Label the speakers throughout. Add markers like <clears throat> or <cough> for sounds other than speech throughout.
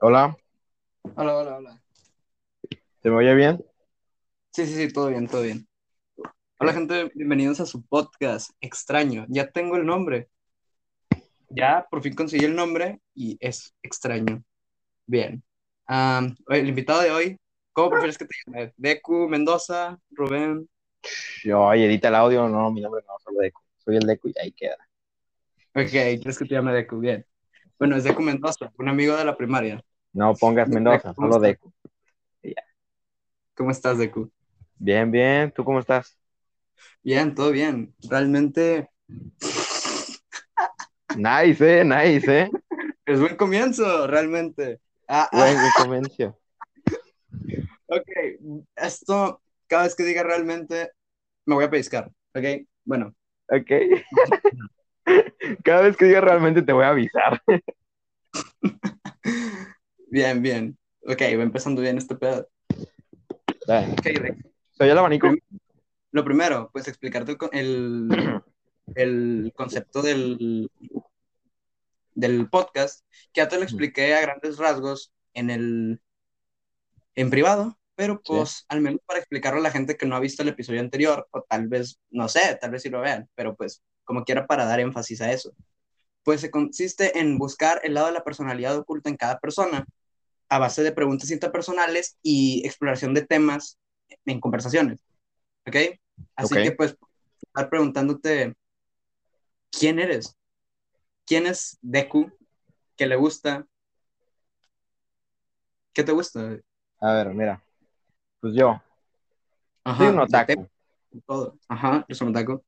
Speaker 1: Hola,
Speaker 2: Hola, hola, hola.
Speaker 1: ¿se me oye bien?
Speaker 2: Sí, sí, sí, todo bien, todo bien. Hola, gente, bienvenidos a su podcast extraño. Ya tengo el nombre. Ya por fin conseguí el nombre y es extraño. Bien. Oye, el invitado de hoy, ¿cómo prefieres que te llame? Deku, Mendoza, Rubén.
Speaker 1: Yo, edita el audio, no, mi nombre no, solo Deku. Soy el Deku y ahí queda.
Speaker 2: Ok, ¿quieres que te llame Deku? Bien. Bueno, es Deku Mendoza, un amigo de la primaria.
Speaker 1: No pongas Mendoza,
Speaker 2: ¿Cómo
Speaker 1: solo? Deku.
Speaker 2: ¿Cómo estás, Deku?
Speaker 1: Bien, bien, ¿tú cómo estás?
Speaker 2: Bien, todo bien. Realmente
Speaker 1: Nice, eh, nice, eh. <laughs>
Speaker 2: es buen comienzo, realmente. Ah, ah.
Speaker 1: Buen, buen comienzo. <laughs>
Speaker 2: Ok, esto, cada vez que diga realmente, me voy a pescar, ¿ok? Bueno,
Speaker 1: Ok. <laughs> Cada vez que diga realmente te voy a avisar.
Speaker 2: Bien, bien. Ok, va empezando bien este pedo.
Speaker 1: Dale.
Speaker 2: Ok, Rick,
Speaker 1: Soy el abanico.
Speaker 2: lo primero, pues explicarte el, el, el concepto del, del podcast, que ya te lo expliqué a grandes rasgos en el en privado, pero pues al menos para explicarlo a la gente que no ha visto el episodio anterior, o tal vez, no sé, tal vez sí lo vean, pero pues como quiera para dar énfasis a eso. Pues se consiste en buscar el lado de la personalidad oculta en cada persona a base de preguntas interpersonales y exploración de temas en conversaciones. ¿Ok? Así que pues estar preguntándote quién eres, quién es Deku, qué le gusta, qué te gusta.
Speaker 1: A ver, mira. Pues yo,
Speaker 2: Ajá,
Speaker 1: soy un otaku.
Speaker 2: todo. Ajá, eres un otaku.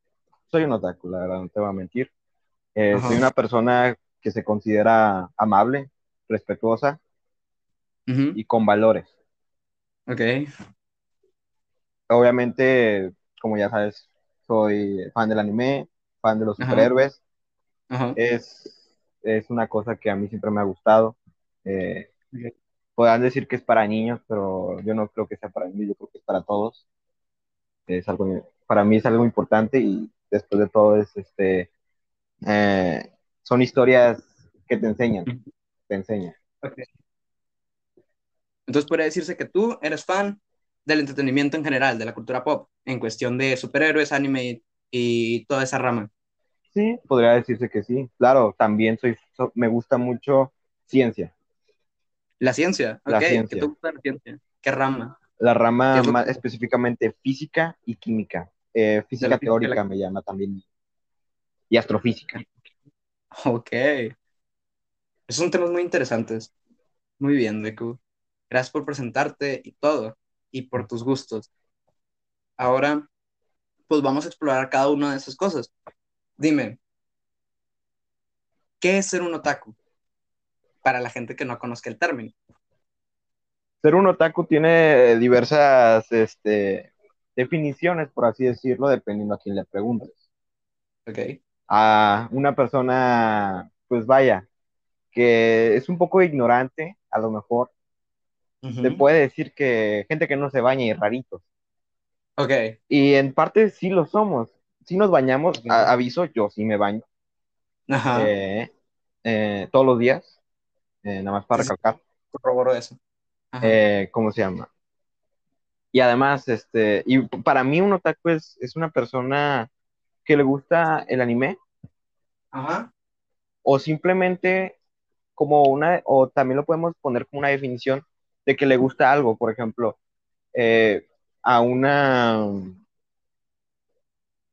Speaker 1: Soy un otaku, la verdad, no te voy a mentir. Eh, soy una persona que se considera amable, respetuosa Y con valores.
Speaker 2: Ok.
Speaker 1: Obviamente, como ya sabes, soy fan del anime, fan de los
Speaker 2: Ajá.
Speaker 1: superhéroes.
Speaker 2: Ajá.
Speaker 1: Es, es una cosa que a mí siempre me ha gustado. Eh, podrán decir que es para niños, pero yo no creo que sea para niños, yo creo que es para todos. Es algo, para mí es algo importante y después de todo es este, eh, son historias que te enseñan, te enseñan.
Speaker 2: Ok. Entonces podría decirse que tú eres fan del entretenimiento en general, de la cultura pop, en cuestión de superhéroes, anime y, toda esa rama.
Speaker 1: Sí, podría decirse que sí. Claro, también soy, so- me gusta mucho ciencia,
Speaker 2: La ciencia,
Speaker 1: La
Speaker 2: ok. ¿Qué
Speaker 1: ciencia.
Speaker 2: te gusta la ciencia? ¿Qué rama?
Speaker 1: la
Speaker 2: ¿Qué
Speaker 1: rama más específicamente física y química. Eh, física teórica
Speaker 2: la-
Speaker 1: me llama también y astrofísica.
Speaker 2: Ok. Esos son temas muy interesantes. Muy bien, Deku. Gracias por presentarte y todo, y por tus gustos. Ahora, pues vamos a explorar cada una de esas cosas. Dime, ¿qué es ser un otaku? Para la gente que no conozca el término.
Speaker 1: Ser un otaku tiene diversas este, definiciones, por así decirlo, dependiendo a quién le preguntes.
Speaker 2: Ok.
Speaker 1: A una persona, pues vaya, que es un poco ignorante, a lo mejor, Te puede decir que gente que no se baña y raritos.
Speaker 2: Ok.
Speaker 1: Y en parte sí lo somos. Si nos bañamos, a- aviso, yo sí me baño
Speaker 2: Ajá.
Speaker 1: eh, eh, todos los días, eh, nada más para recalcar.
Speaker 2: Corroboro eso.
Speaker 1: Eh, ¿cómo se llama? Y además, este, y para mí un otaku es, es una persona que le gusta el anime
Speaker 2: Ajá.
Speaker 1: o simplemente como una, o también lo podemos poner como una definición de que le gusta algo, por ejemplo, eh, a una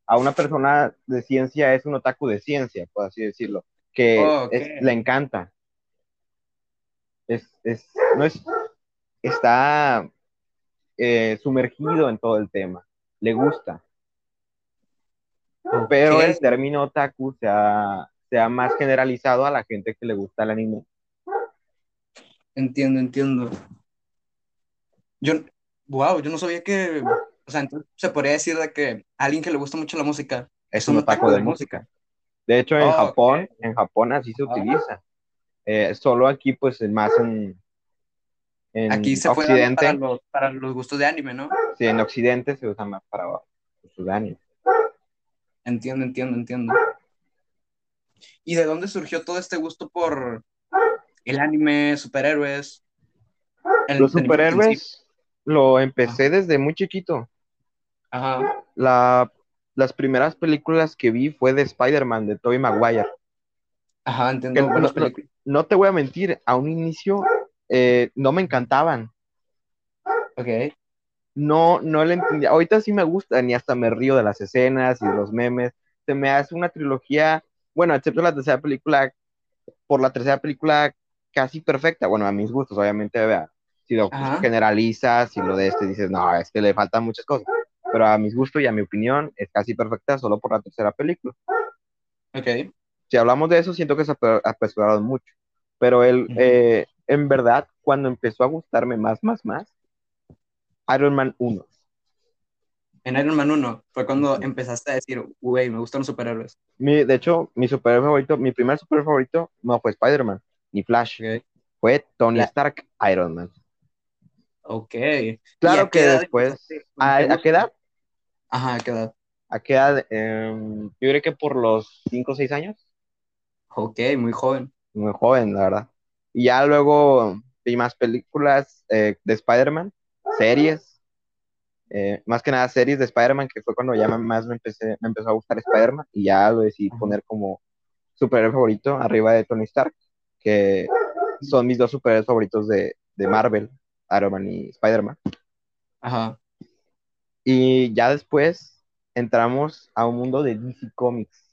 Speaker 1: a una persona de ciencia es un otaku de ciencia, por así decirlo, que
Speaker 2: Oh,
Speaker 1: es- le encanta. Es, es, no es, está eh, sumergido en todo el tema, le gusta. Pero el término otaku se ha, se ha más generalizado a la gente que le gusta el anime.
Speaker 2: Entiendo, entiendo. Yo, wow, yo no sabía que, o sea, entonces se podría decir de que alguien que le gusta mucho la música
Speaker 1: Es un otaku de música. De hecho, en
Speaker 2: Oh,
Speaker 1: Japón, en Japón así se
Speaker 2: Ah.
Speaker 1: utiliza. Eh, solo aquí, pues, más en, en
Speaker 2: Aquí se fue para los, para los gustos de anime, ¿no?
Speaker 1: Sí, en Occidente se usa más para sus anime.
Speaker 2: Entiendo, entiendo, entiendo. ¿Y de dónde surgió todo este gusto por el anime, superhéroes. el
Speaker 1: Los superhéroes lo empecé desde muy chiquito.
Speaker 2: Ajá,
Speaker 1: La, las primeras películas que vi fue de Spider-Man, de Tobey Maguire.
Speaker 2: ajá, entiendo.
Speaker 1: no te voy a mentir, a un inicio eh, no me encantaban.
Speaker 2: Ok,
Speaker 1: No, no le entendía. Ahorita sí me gustan y hasta me río de las escenas y de los memes. Se me hace una trilogía, bueno, excepto la tercera película, por la tercera película casi perfecta. Bueno, a mis gustos, obviamente, vea. Si lo
Speaker 2: Ajá.
Speaker 1: generalizas, si lo de este dices, no, es que le faltan muchas cosas. Pero a mis gustos y a mi opinión es casi perfecta solo por la tercera película.
Speaker 2: ok.
Speaker 1: Si hablamos de eso, siento que se apre- apresuraron mucho. Pero él, eh, en verdad, cuando empezó a gustarme más, más, más, Iron Man 1.
Speaker 2: En Iron Man 1 fue cuando empezaste a decir, güey, me gustan los superhéroes.
Speaker 1: Mi, de hecho, mi superhéroe favorito, mi primer superhéroe favorito no fue Spider-Man ni Flash, fue Tony
Speaker 2: La-
Speaker 1: Stark, Iron Man.
Speaker 2: Ok. ¿Y
Speaker 1: Claro
Speaker 2: a
Speaker 1: que
Speaker 2: edad
Speaker 1: después? ¿a,
Speaker 2: ¿Te
Speaker 1: a qué edad?
Speaker 2: Ajá, ¿a qué edad?
Speaker 1: ¿A qué edad? Em, yo creo que por los 5 o 6 años,
Speaker 2: Ok, muy joven.
Speaker 1: muy joven, la verdad. Y ya luego vi más películas eh, de Spider-Man, series, eh, más que nada series de Spider-Man, que fue cuando ya más me, empecé, me empezó a gustar Spider-Man y ya lo decidí poner como superhéroe favorito arriba de Tony Stark, que son mis dos superhéroes favoritos de, de Marvel, Iron Man y Spider-Man.
Speaker 2: Ajá.
Speaker 1: Y ya después entramos a un mundo de DC Comics.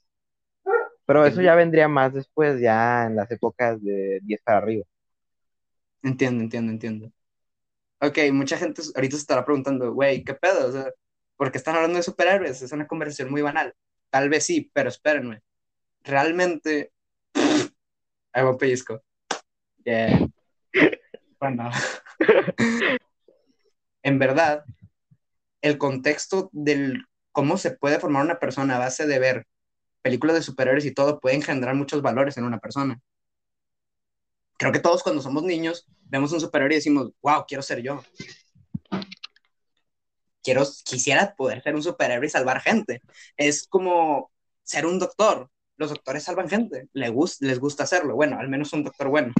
Speaker 1: Pero eso ya vendría más después, ya en las épocas de 10 para arriba.
Speaker 2: Entiendo, entiendo, entiendo. Ok, mucha gente ahorita se estará preguntando, güey, ¿qué pedo? O sea, ¿por qué están hablando de superhéroes? Es una conversación muy banal. Tal vez sí, pero espérenme. Realmente, <sniffs> un pellizco. Yeah. <laughs> Bueno, en verdad, el contexto del cómo se puede formar una persona a base de ver películas de superhéroes y todo pueden generar muchos valores en una persona. Creo que todos cuando somos niños vemos un superhéroe y decimos, wow, quiero ser yo. Quiero, quisiera poder ser un superhéroe y salvar gente. Es como ser un doctor. Los doctores salvan gente. Les, gust, les gusta hacerlo. Bueno, al menos un doctor bueno.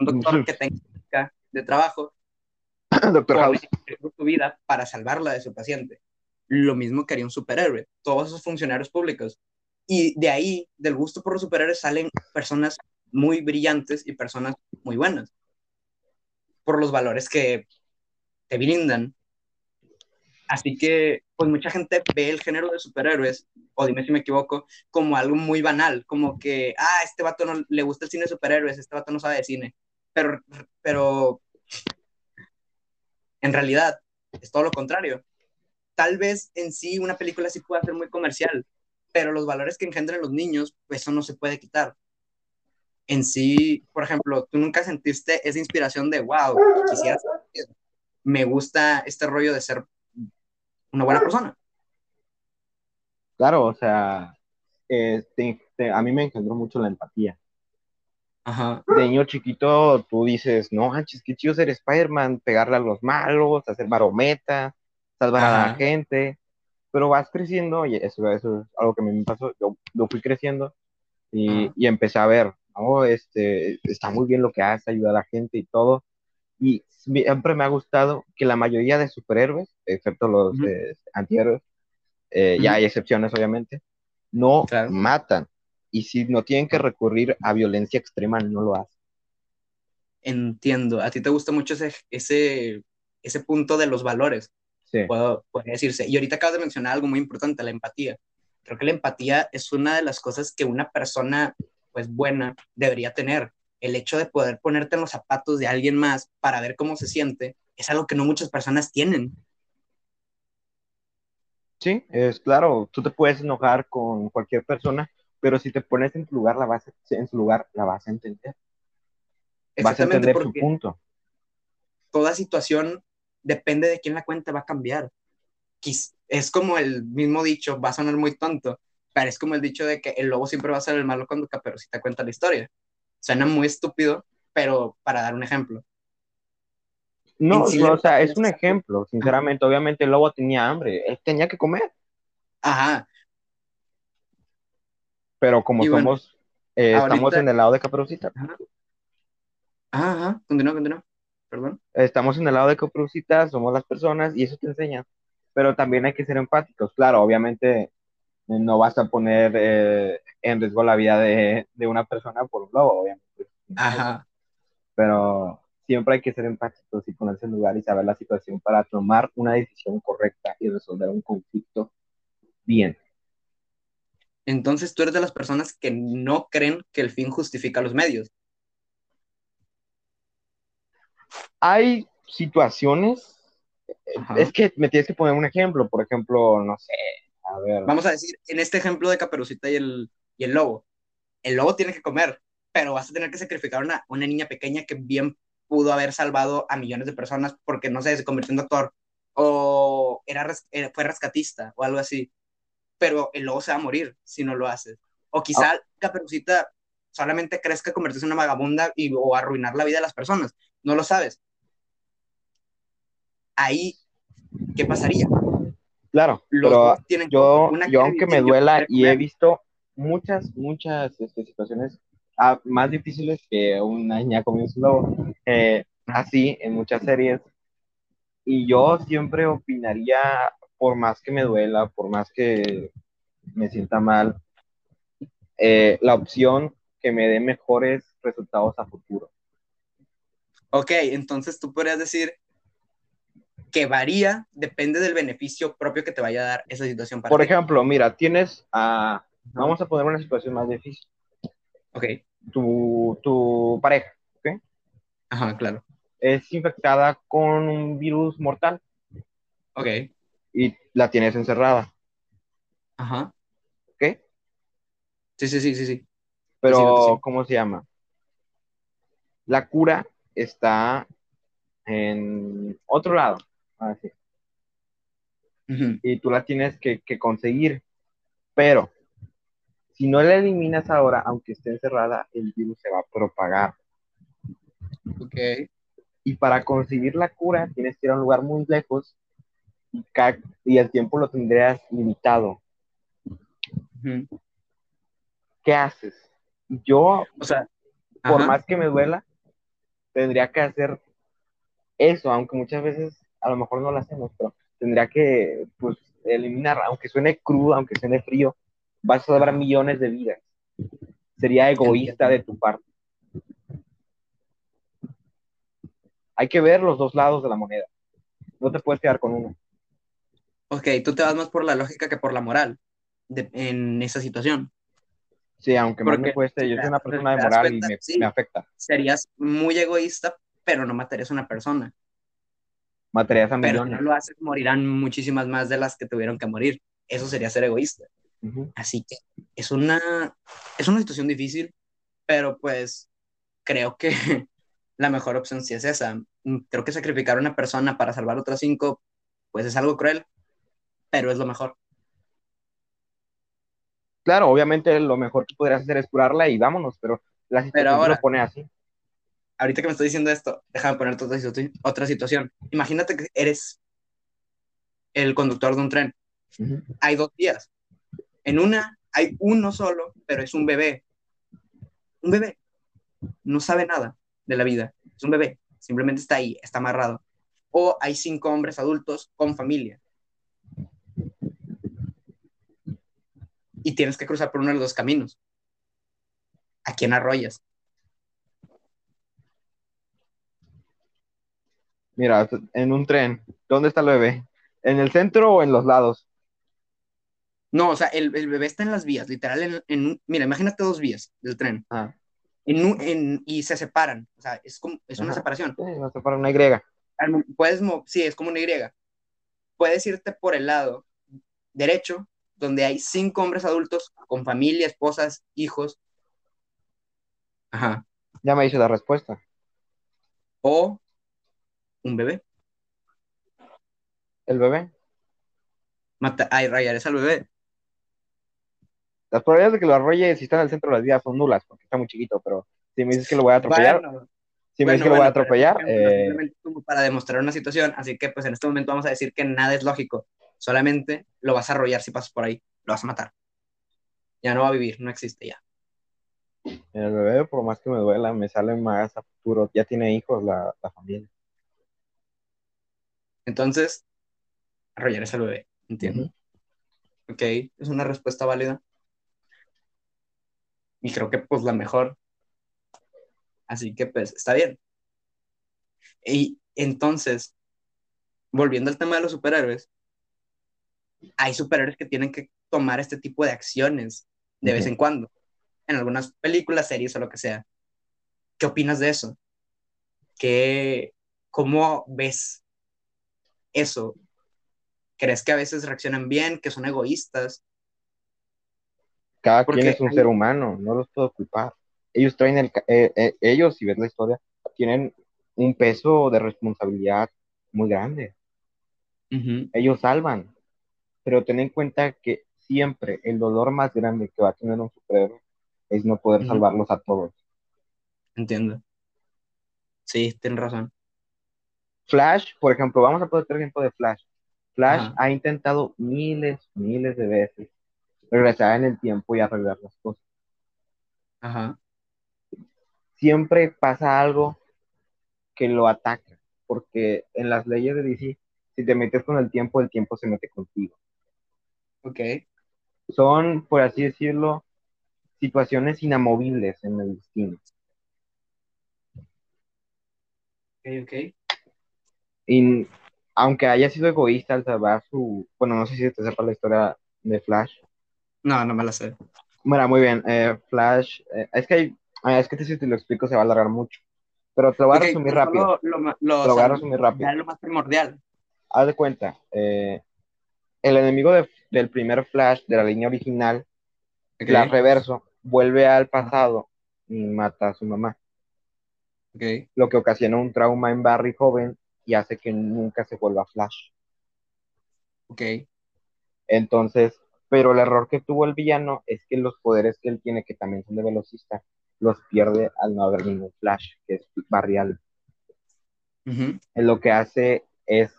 Speaker 2: Un doctor que tenga de trabajo <coughs>
Speaker 1: Doctor House.
Speaker 2: su vida para salvarla de su paciente. Lo mismo que haría un superhéroe. Todos esos funcionarios públicos. Y de ahí, del gusto por los superhéroes, salen personas muy brillantes y personas muy buenas. Por los valores que te brindan. Así que, pues mucha gente ve el género de superhéroes, o dime si me equivoco, como algo muy banal, como que, ah, este vato no le gusta el cine de superhéroes, este vato no sabe de cine. Pero, pero en realidad es todo lo contrario. Tal vez en sí una película sí pueda ser muy comercial, pero los valores que engendran los niños, pues eso no se puede quitar. En sí, por ejemplo, tú nunca sentiste esa inspiración de, wow, me gusta este rollo de ser una buena persona.
Speaker 1: Claro, o sea, eh, a mí me engendró mucho la empatía.
Speaker 2: Ajá,
Speaker 1: De niño chiquito, tú dices, no, manches, qué chido ser Spider-Man, pegarle a los malos, hacer marometas, salvar a la gente. Pero vas creciendo, y eso, eso es algo que a mí me pasó. Yo, yo fui creciendo y, y empecé a ver, no, este, está muy bien lo que hace, ayuda a la gente y todo. Y siempre me ha gustado que la mayoría de superhéroes, excepto los eh, antihéroes, eh, ya hay excepciones obviamente, no
Speaker 2: Claro.
Speaker 1: matan. Y si no tienen que recurrir a violencia extrema, no lo hacen.
Speaker 2: Entiendo. A ti te gusta mucho ese, ese, ese punto de los valores.
Speaker 1: Sí.
Speaker 2: puedo, decirse. Y ahorita acabas de mencionar algo muy importante, la empatía. Creo que la empatía es una de las cosas que una persona, pues buena, debería tener. El hecho de poder ponerte en los zapatos de alguien más para ver cómo se siente es algo que no muchas personas tienen.
Speaker 1: Sí, es claro, tú te puedes enojar con cualquier persona, pero si te pones en su lugar, la vas a, en su lugar, la vas a entender. Vas a entender su punto.
Speaker 2: toda situación depende de quién la cuenta, va a cambiar. Es como el mismo dicho, va a sonar muy tonto, pero es como el dicho de que el lobo siempre va a ser el malo cuando Caperucita cuenta la historia. Suena muy estúpido, pero para dar un ejemplo.
Speaker 1: No,
Speaker 2: sí,
Speaker 1: no, o sea, es un ejemplo, sinceramente. Obviamente el lobo tenía hambre, él tenía que comer,
Speaker 2: Ajá,
Speaker 1: pero como
Speaker 2: Y bueno,
Speaker 1: somos, eh, estamos en el lado de Caperucita,
Speaker 2: Ajá. Ajá, ajá, continúa, continúa. Perdón.
Speaker 1: Estamos en el lado de Caperucita, somos las personas y eso te enseña. Pero también hay que ser empáticos. Claro, obviamente eh, no vas a poner eh, en riesgo la vida de, de una persona por un lobo, obviamente.
Speaker 2: Ajá.
Speaker 1: Pero siempre hay que ser empáticos y ponerse en lugar y saber la situación para tomar una decisión correcta y resolver un conflicto bien.
Speaker 2: Entonces tú eres de las personas que no creen que el fin justifica los medios.
Speaker 1: Hay situaciones,
Speaker 2: Ajá.
Speaker 1: es que me tienes que poner un ejemplo, por ejemplo, no sé, a ver,
Speaker 2: Vamos a decir, en este ejemplo de Caperucita y el, y el lobo, el lobo tiene que comer, pero vas a tener que sacrificar a una, una niña pequeña que bien pudo haber salvado a millones de personas porque, no sé, se convirtió en doctor o era, eh, fue rescatista o algo así. Pero el lobo se va a morir si no lo haces. O quizá Caperucita solamente crezca convertirse en una vagabunda y, o arruinar la vida de las personas. No lo sabes. Ahí, ¿qué pasaría?
Speaker 1: claro,
Speaker 2: Los
Speaker 1: pero
Speaker 2: dos tienen
Speaker 1: yo,
Speaker 2: una
Speaker 1: yo aunque me duela y he visto muchas, muchas este, situaciones ah, más difíciles que una niña comiendo su lobo, eh, así en muchas series, y yo siempre opinaría, por más que me duela, por más que me sienta mal, eh, la opción que me dé mejores resultados a futuro.
Speaker 2: Ok, entonces tú podrías decir que varía, depende del beneficio propio que te vaya a dar esa situación para
Speaker 1: Por
Speaker 2: ti.
Speaker 1: ejemplo, mira, tienes a, vamos a poner una situación más difícil,
Speaker 2: Ok,
Speaker 1: tu, tu pareja, ¿ok?
Speaker 2: ajá, claro.
Speaker 1: Es infectada con un virus mortal
Speaker 2: Ok,
Speaker 1: y la tienes encerrada,
Speaker 2: ajá.
Speaker 1: ¿ok?
Speaker 2: Sí, sí, sí, sí, sí.
Speaker 1: Pero,
Speaker 2: Sí, sí, sí.
Speaker 1: ¿cómo se llama? La cura está en otro lado, así, y tú la tienes que, que conseguir, pero si no la eliminas ahora, aunque esté encerrada, el virus se va a propagar.
Speaker 2: Ok,
Speaker 1: Y para conseguir la cura tienes que ir a un lugar muy lejos y, el tiempo lo tendrías limitado. ¿Qué haces? Yo,
Speaker 2: O sea,
Speaker 1: por
Speaker 2: ajá.
Speaker 1: más que me duela, tendría que hacer eso, aunque muchas veces a lo mejor no lo hacemos, pero tendría que pues, eliminar, aunque suene crudo, aunque suene frío, vas a salvar millones de vidas. Sería egoísta de tu parte. Hay que ver los dos lados de la moneda. No te puedes quedar con uno.
Speaker 2: Ok, tú te vas más por la lógica que por la moral de- en esa situación.
Speaker 1: Sí, aunque más me cueste, yo soy una persona de moral
Speaker 2: cuenta,
Speaker 1: y me,
Speaker 2: sí.
Speaker 1: me afecta.
Speaker 2: Serías muy egoísta, pero no matarías a una persona.
Speaker 1: Matarías a
Speaker 2: Pero si no
Speaker 1: millones.
Speaker 2: lo haces, morirán muchísimas más de las que tuvieron que morir. Eso sería ser egoísta.
Speaker 1: Ujú.
Speaker 2: Así que es una, es una situación difícil, pero pues creo que <laughs> la mejor opción sí es esa. Mm, Creo que sacrificar a una persona para salvar otras cinco, pues es algo cruel, pero es lo mejor.
Speaker 1: Claro, obviamente lo mejor que podrías hacer es curarla y vámonos, pero la situación te
Speaker 2: ahora-
Speaker 1: lo pone así.
Speaker 2: Ahorita que me estoy diciendo esto, déjame ponerte otra, situ- otra situación. Imagínate que eres el conductor de un tren.
Speaker 1: Ujú.
Speaker 2: Hay dos vías. En una hay uno solo, pero es un bebé. Un bebé. No sabe nada de la vida. Es un bebé. Simplemente está ahí, está amarrado. O hay cinco hombres adultos con familia. Y tienes que cruzar por uno de los dos caminos. ¿A quién arrollas?
Speaker 1: Mira, en un tren, ¿dónde está el bebé? ¿En el centro o en los lados?
Speaker 2: No, o sea, el, el bebé está en las vías, literal. En, en mira, imagínate dos vías del tren.
Speaker 1: Ah,
Speaker 2: En un- en- y se separan. O sea, es, como, es una
Speaker 1: Ajá.
Speaker 2: separación.
Speaker 1: sí, no se para una Y.
Speaker 2: Puedes, sí, es como una Y. Puedes irte por el lado derecho, donde hay cinco hombres adultos con familia, esposas, hijos. Ajá.
Speaker 1: Ya me dice la respuesta.
Speaker 2: O un bebé.
Speaker 1: El bebé.
Speaker 2: Mata, ay, rayares al bebé.
Speaker 1: Las probabilidades de que lo arrolle si está en el centro de las vías son nulas, porque está muy chiquito, pero si me dices que lo voy a atropellar,
Speaker 2: Bueno,
Speaker 1: si me
Speaker 2: bueno,
Speaker 1: dices que lo voy a atropellar,
Speaker 2: es ejemplo,
Speaker 1: eh,
Speaker 2: simplemente como para demostrar una situación. Así que, pues en este momento vamos a decir que nada es lógico. Solamente lo vas a arrollar si pasas por ahí. Lo vas a matar. Ya no va a vivir, no existe ya.
Speaker 1: El bebé, por más que me duela, me sale más a futuro. Ya tiene hijos la, la familia.
Speaker 2: Entonces, arrollar al bebé, entiendo. Ok, es una respuesta válida. Y creo que pues la mejor. Así que pues está bien. Y entonces, volviendo al tema de los superhéroes, hay superhéroes que tienen que tomar este tipo de acciones de vez en cuando, en algunas películas, series o lo que sea. ¿Qué opinas de eso? ¿Qué, ¿Cómo ves eso? ¿Crees que a veces reaccionan bien, que son egoístas?
Speaker 1: Cada
Speaker 2: Porque
Speaker 1: quien es un
Speaker 2: hay-
Speaker 1: ser humano, no los puedo culpar. Ellos traen el, eh, eh, ellos, si ves la historia, tienen un peso de responsabilidad muy grande. Ellos salvan, pero ten en cuenta que siempre el dolor más grande que va a tener un superhéroe es no poder salvarlos a todos.
Speaker 2: entiendo. Sí, tienes razón.
Speaker 1: Flash, por ejemplo, vamos a poner el ejemplo de Flash. Flash
Speaker 2: Ajá,
Speaker 1: ha intentado miles, miles de veces regresar en el tiempo y arreglar las cosas.
Speaker 2: ajá,
Speaker 1: Siempre pasa algo que lo ataca, porque en las leyes de DC, si te metes con el tiempo, el tiempo se mete contigo.
Speaker 2: Ok,
Speaker 1: Son, por así decirlo, situaciones inamovibles en el destino.
Speaker 2: ok, ok.
Speaker 1: Y aunque haya sido egoísta al salvar su, bueno, no sé si te sepa la historia de Flash.
Speaker 2: No, no me la sé.
Speaker 1: Mira, muy bien, eh, Flash, eh, es que hay, ah, es que si te lo explico se va a alargar mucho, pero te lo voy a resumir
Speaker 2: pero
Speaker 1: rápido,
Speaker 2: lo, ma- lo,
Speaker 1: te lo voy a resumir rápido.
Speaker 2: lo más primordial.
Speaker 1: Haz de cuenta, eh, el enemigo de- del primer Flash de la línea original,
Speaker 2: Ok,
Speaker 1: Flash Reverso, vuelve al pasado y mata a su mamá,
Speaker 2: ok,
Speaker 1: lo que ocasiona un trauma en Barry joven y hace que nunca se vuelva Flash.
Speaker 2: ok,
Speaker 1: Entonces, pero el error que tuvo el villano es que los poderes que él tiene, que también son de velocista, los pierde al no haber ningún Flash, que es Barry Allen. lo que hace es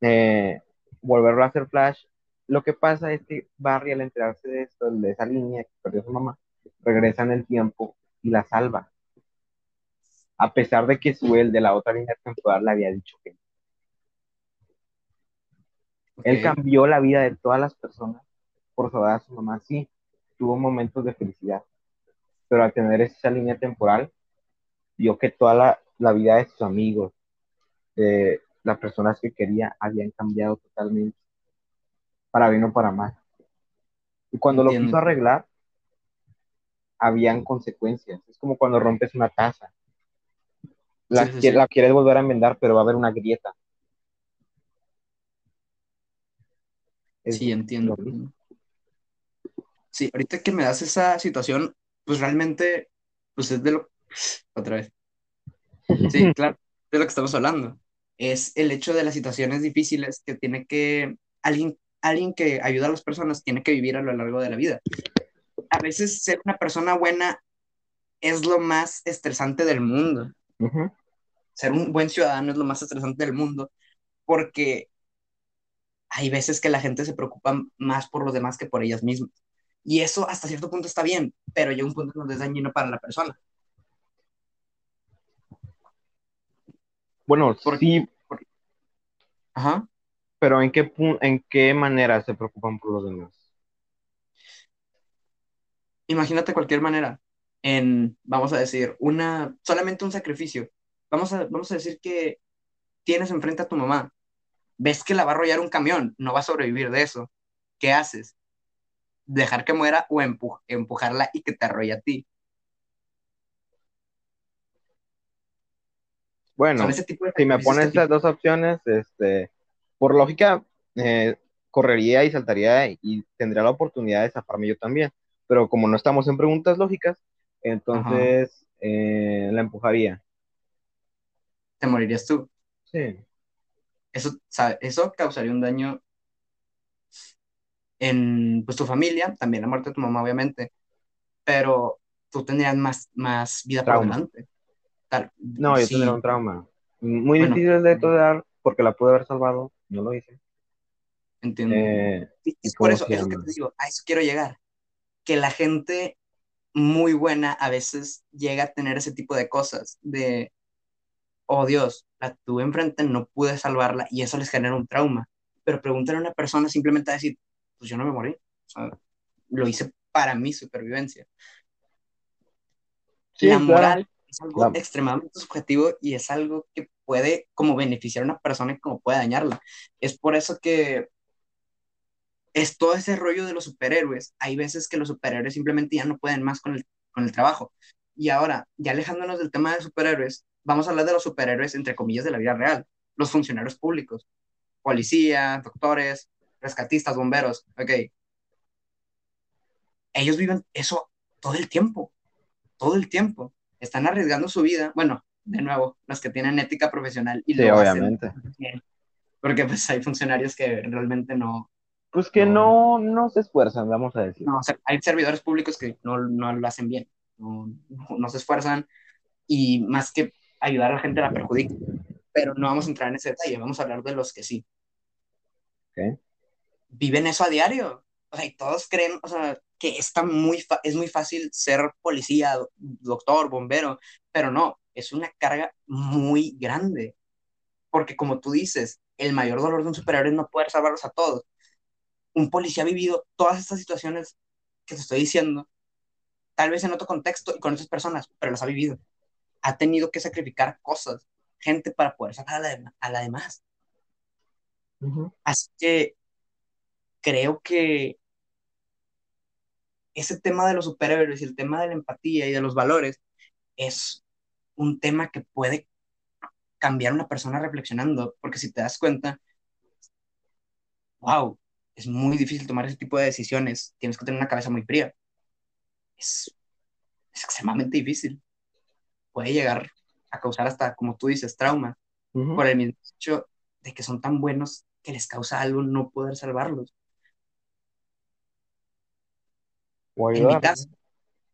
Speaker 1: eh, volverlo a hacer Flash. Lo que pasa es que Barry, al enterarse de esto, de esa línea que perdió su mamá, regresa en el tiempo y la salva. A pesar de que su él de la otra línea temporal le había dicho que no.
Speaker 2: ok,
Speaker 1: él cambió la vida de todas las personas por salvar a su mamá. Sí, tuvo momentos de felicidad, pero al tener esa línea temporal, vio que toda la, la vida de sus amigos, de las personas que quería, habían cambiado totalmente, para bien o para mal. Y cuando lo
Speaker 2: entiendo.
Speaker 1: quiso arreglar, habían consecuencias. Es como cuando rompes una taza. La,
Speaker 2: Sí, sí,
Speaker 1: qui-
Speaker 2: sí.
Speaker 1: la quieres volver a enmendar, pero va a haber una grieta. Es
Speaker 2: Sí, entiendo.
Speaker 1: lo.
Speaker 2: Sí, ahorita que me das esa situación, pues realmente, pues es de lo... Otra vez. Sí, <laughs> claro, de lo que estamos hablando. Es el hecho de las situaciones difíciles que tiene que... Alguien, alguien que ayuda a las personas tiene que vivir a lo largo de la vida. A veces ser una persona buena es lo más estresante del mundo. Ser un buen ciudadano es lo más estresante del mundo porque hay veces que la gente se preocupa más por los demás que por ellas mismas. Y eso hasta cierto punto está bien, pero llega un punto donde es dañino para la persona.
Speaker 1: Bueno, sí,
Speaker 2: Ajá.
Speaker 1: pero ¿en qué, ¿en qué manera se preocupan por los demás?
Speaker 2: Imagínate cualquier manera en, vamos a decir, una, solamente un sacrificio. Vamos a, vamos a decir que tienes enfrente a tu mamá, ves que la va a arrollar un camión, no va a sobrevivir de eso. ¿Qué haces? ¿Dejar que muera o empu- empujarla y que te arrolle a ti?
Speaker 1: Bueno, si me pones estas dos opciones, este, por lógica, eh, correría y saltaría y tendría la oportunidad de zafarme yo también. Pero como no estamos en preguntas lógicas, entonces eh, la empujaría.
Speaker 2: te morirías tú.
Speaker 1: Sí.
Speaker 2: Eso, eso causaría un daño en pues, tu familia, también la muerte de tu mamá, obviamente, pero tú tendrías más, más vida por
Speaker 1: Trauma.
Speaker 2: delante. Tal-
Speaker 1: No, yo
Speaker 2: sí,
Speaker 1: tendría un trauma. Muy
Speaker 2: Bueno.
Speaker 1: difícil de tolerar porque la pude haber salvado, no lo hice.
Speaker 2: entiendo.
Speaker 1: Eh,
Speaker 2: Sí,
Speaker 1: ¿y
Speaker 2: es por eso, es lo que te digo, a eso quiero llegar. Que la gente muy buena a veces llega a tener ese tipo de cosas, de, oh Dios, la tuve enfrente, no pude salvarla y eso les genera un trauma. Pero pregúntale a una persona simplemente a decir, pues yo no me morí, o sea, lo hice para mi supervivencia. la moral es algo extremadamente subjetivo y es algo que puede como beneficiar a una persona y como puede dañarla. Es por eso que es todo ese rollo de los superhéroes. Hay veces que los superhéroes simplemente ya no pueden más con el, con el trabajo. Y ahora, ya alejándonos del tema de superhéroes, vamos a hablar de los superhéroes, entre comillas, de la vida real. Los funcionarios públicos. Policía, doctores, rescatistas, bomberos. Ok. Ellos viven eso todo el tiempo. Todo el tiempo. Están arriesgando su vida. Bueno, de nuevo, los que tienen ética profesional y
Speaker 1: sí, obviamente.
Speaker 2: porque pues hay funcionarios que realmente no,
Speaker 1: pues que no, no se esfuerzan, vamos a decir.
Speaker 2: No, o sea, hay servidores públicos que no, no lo hacen bien, no, no, se esfuerzan y más que ayudar a la gente la perjudica. Pero no vamos a entrar en ese detalle, vamos a hablar de los que sí.
Speaker 1: Okay.
Speaker 2: Viven eso a diario. O sea, y todos creen, o sea, que está muy es muy fácil ser policía, doctor, bombero, pero no, es una carga muy grande. Porque como tú dices, el mayor dolor de un superhéroe es no poder salvarlos a todos un policía ha vivido todas estas situaciones que te estoy diciendo, tal vez en otro contexto y con otras personas, pero las ha vivido. Ha tenido que sacrificar cosas, gente para poder a la, a la demás. Así que creo que ese tema de los superhéroes y el tema de la empatía y de los valores es un tema que puede cambiar a una persona reflexionando, porque si te das cuenta, wow, es muy difícil tomar ese tipo de decisiones. Tienes que tener una cabeza muy fría. Es, es extremadamente difícil. Puede llegar a causar hasta, como tú dices, trauma por el mismo hecho de que son tan buenos que les causa algo no poder salvarlos.
Speaker 1: O
Speaker 2: en mi caso,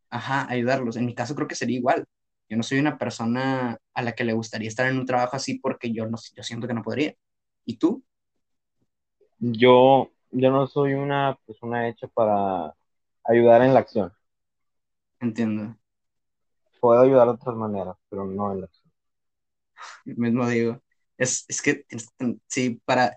Speaker 2: ajá, ayudarlos. En mi caso creo que sería igual. Yo no soy una persona a la que le gustaría estar en un trabajo así porque yo, no, yo siento que no podría. ¿Y tú?
Speaker 1: Yo yo no soy una persona hecha para ayudar en la acción.
Speaker 2: Entiendo.
Speaker 1: Puedo ayudar de otras maneras, pero no en la acción.
Speaker 2: Mismo digo. Es, es que, sí, para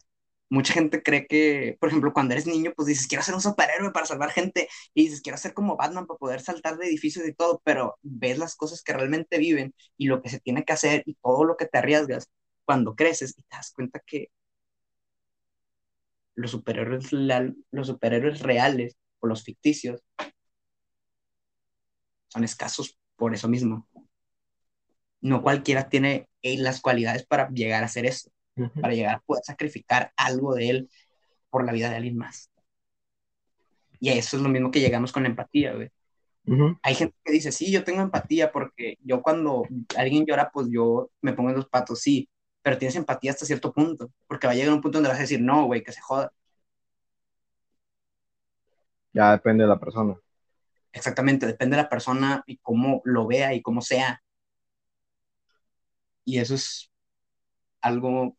Speaker 2: mucha gente cree que, por ejemplo, cuando eres niño, pues dices, quiero ser un superhéroe para salvar gente, y dices, quiero ser como Batman para poder saltar de edificios y todo, pero ves las cosas que realmente viven y lo que se tiene que hacer y todo lo que te arriesgas cuando creces y te das cuenta que los superhéroes, los superhéroes reales o los ficticios son escasos por eso mismo. No cualquiera tiene las cualidades para llegar a hacer eso, para llegar a poder sacrificar algo de él por la vida de alguien más. Y a eso es lo mismo que llegamos con la empatía, güey. Hay gente que dice, sí, yo tengo empatía porque yo cuando alguien llora, pues yo me pongo en los patos, sí, pero tienes empatía hasta cierto punto, porque va a llegar un punto donde vas a decir, no, güey, que se joda.
Speaker 1: Ya depende de la persona.
Speaker 2: Exactamente, depende de la persona y cómo lo vea y cómo sea. Y eso es algo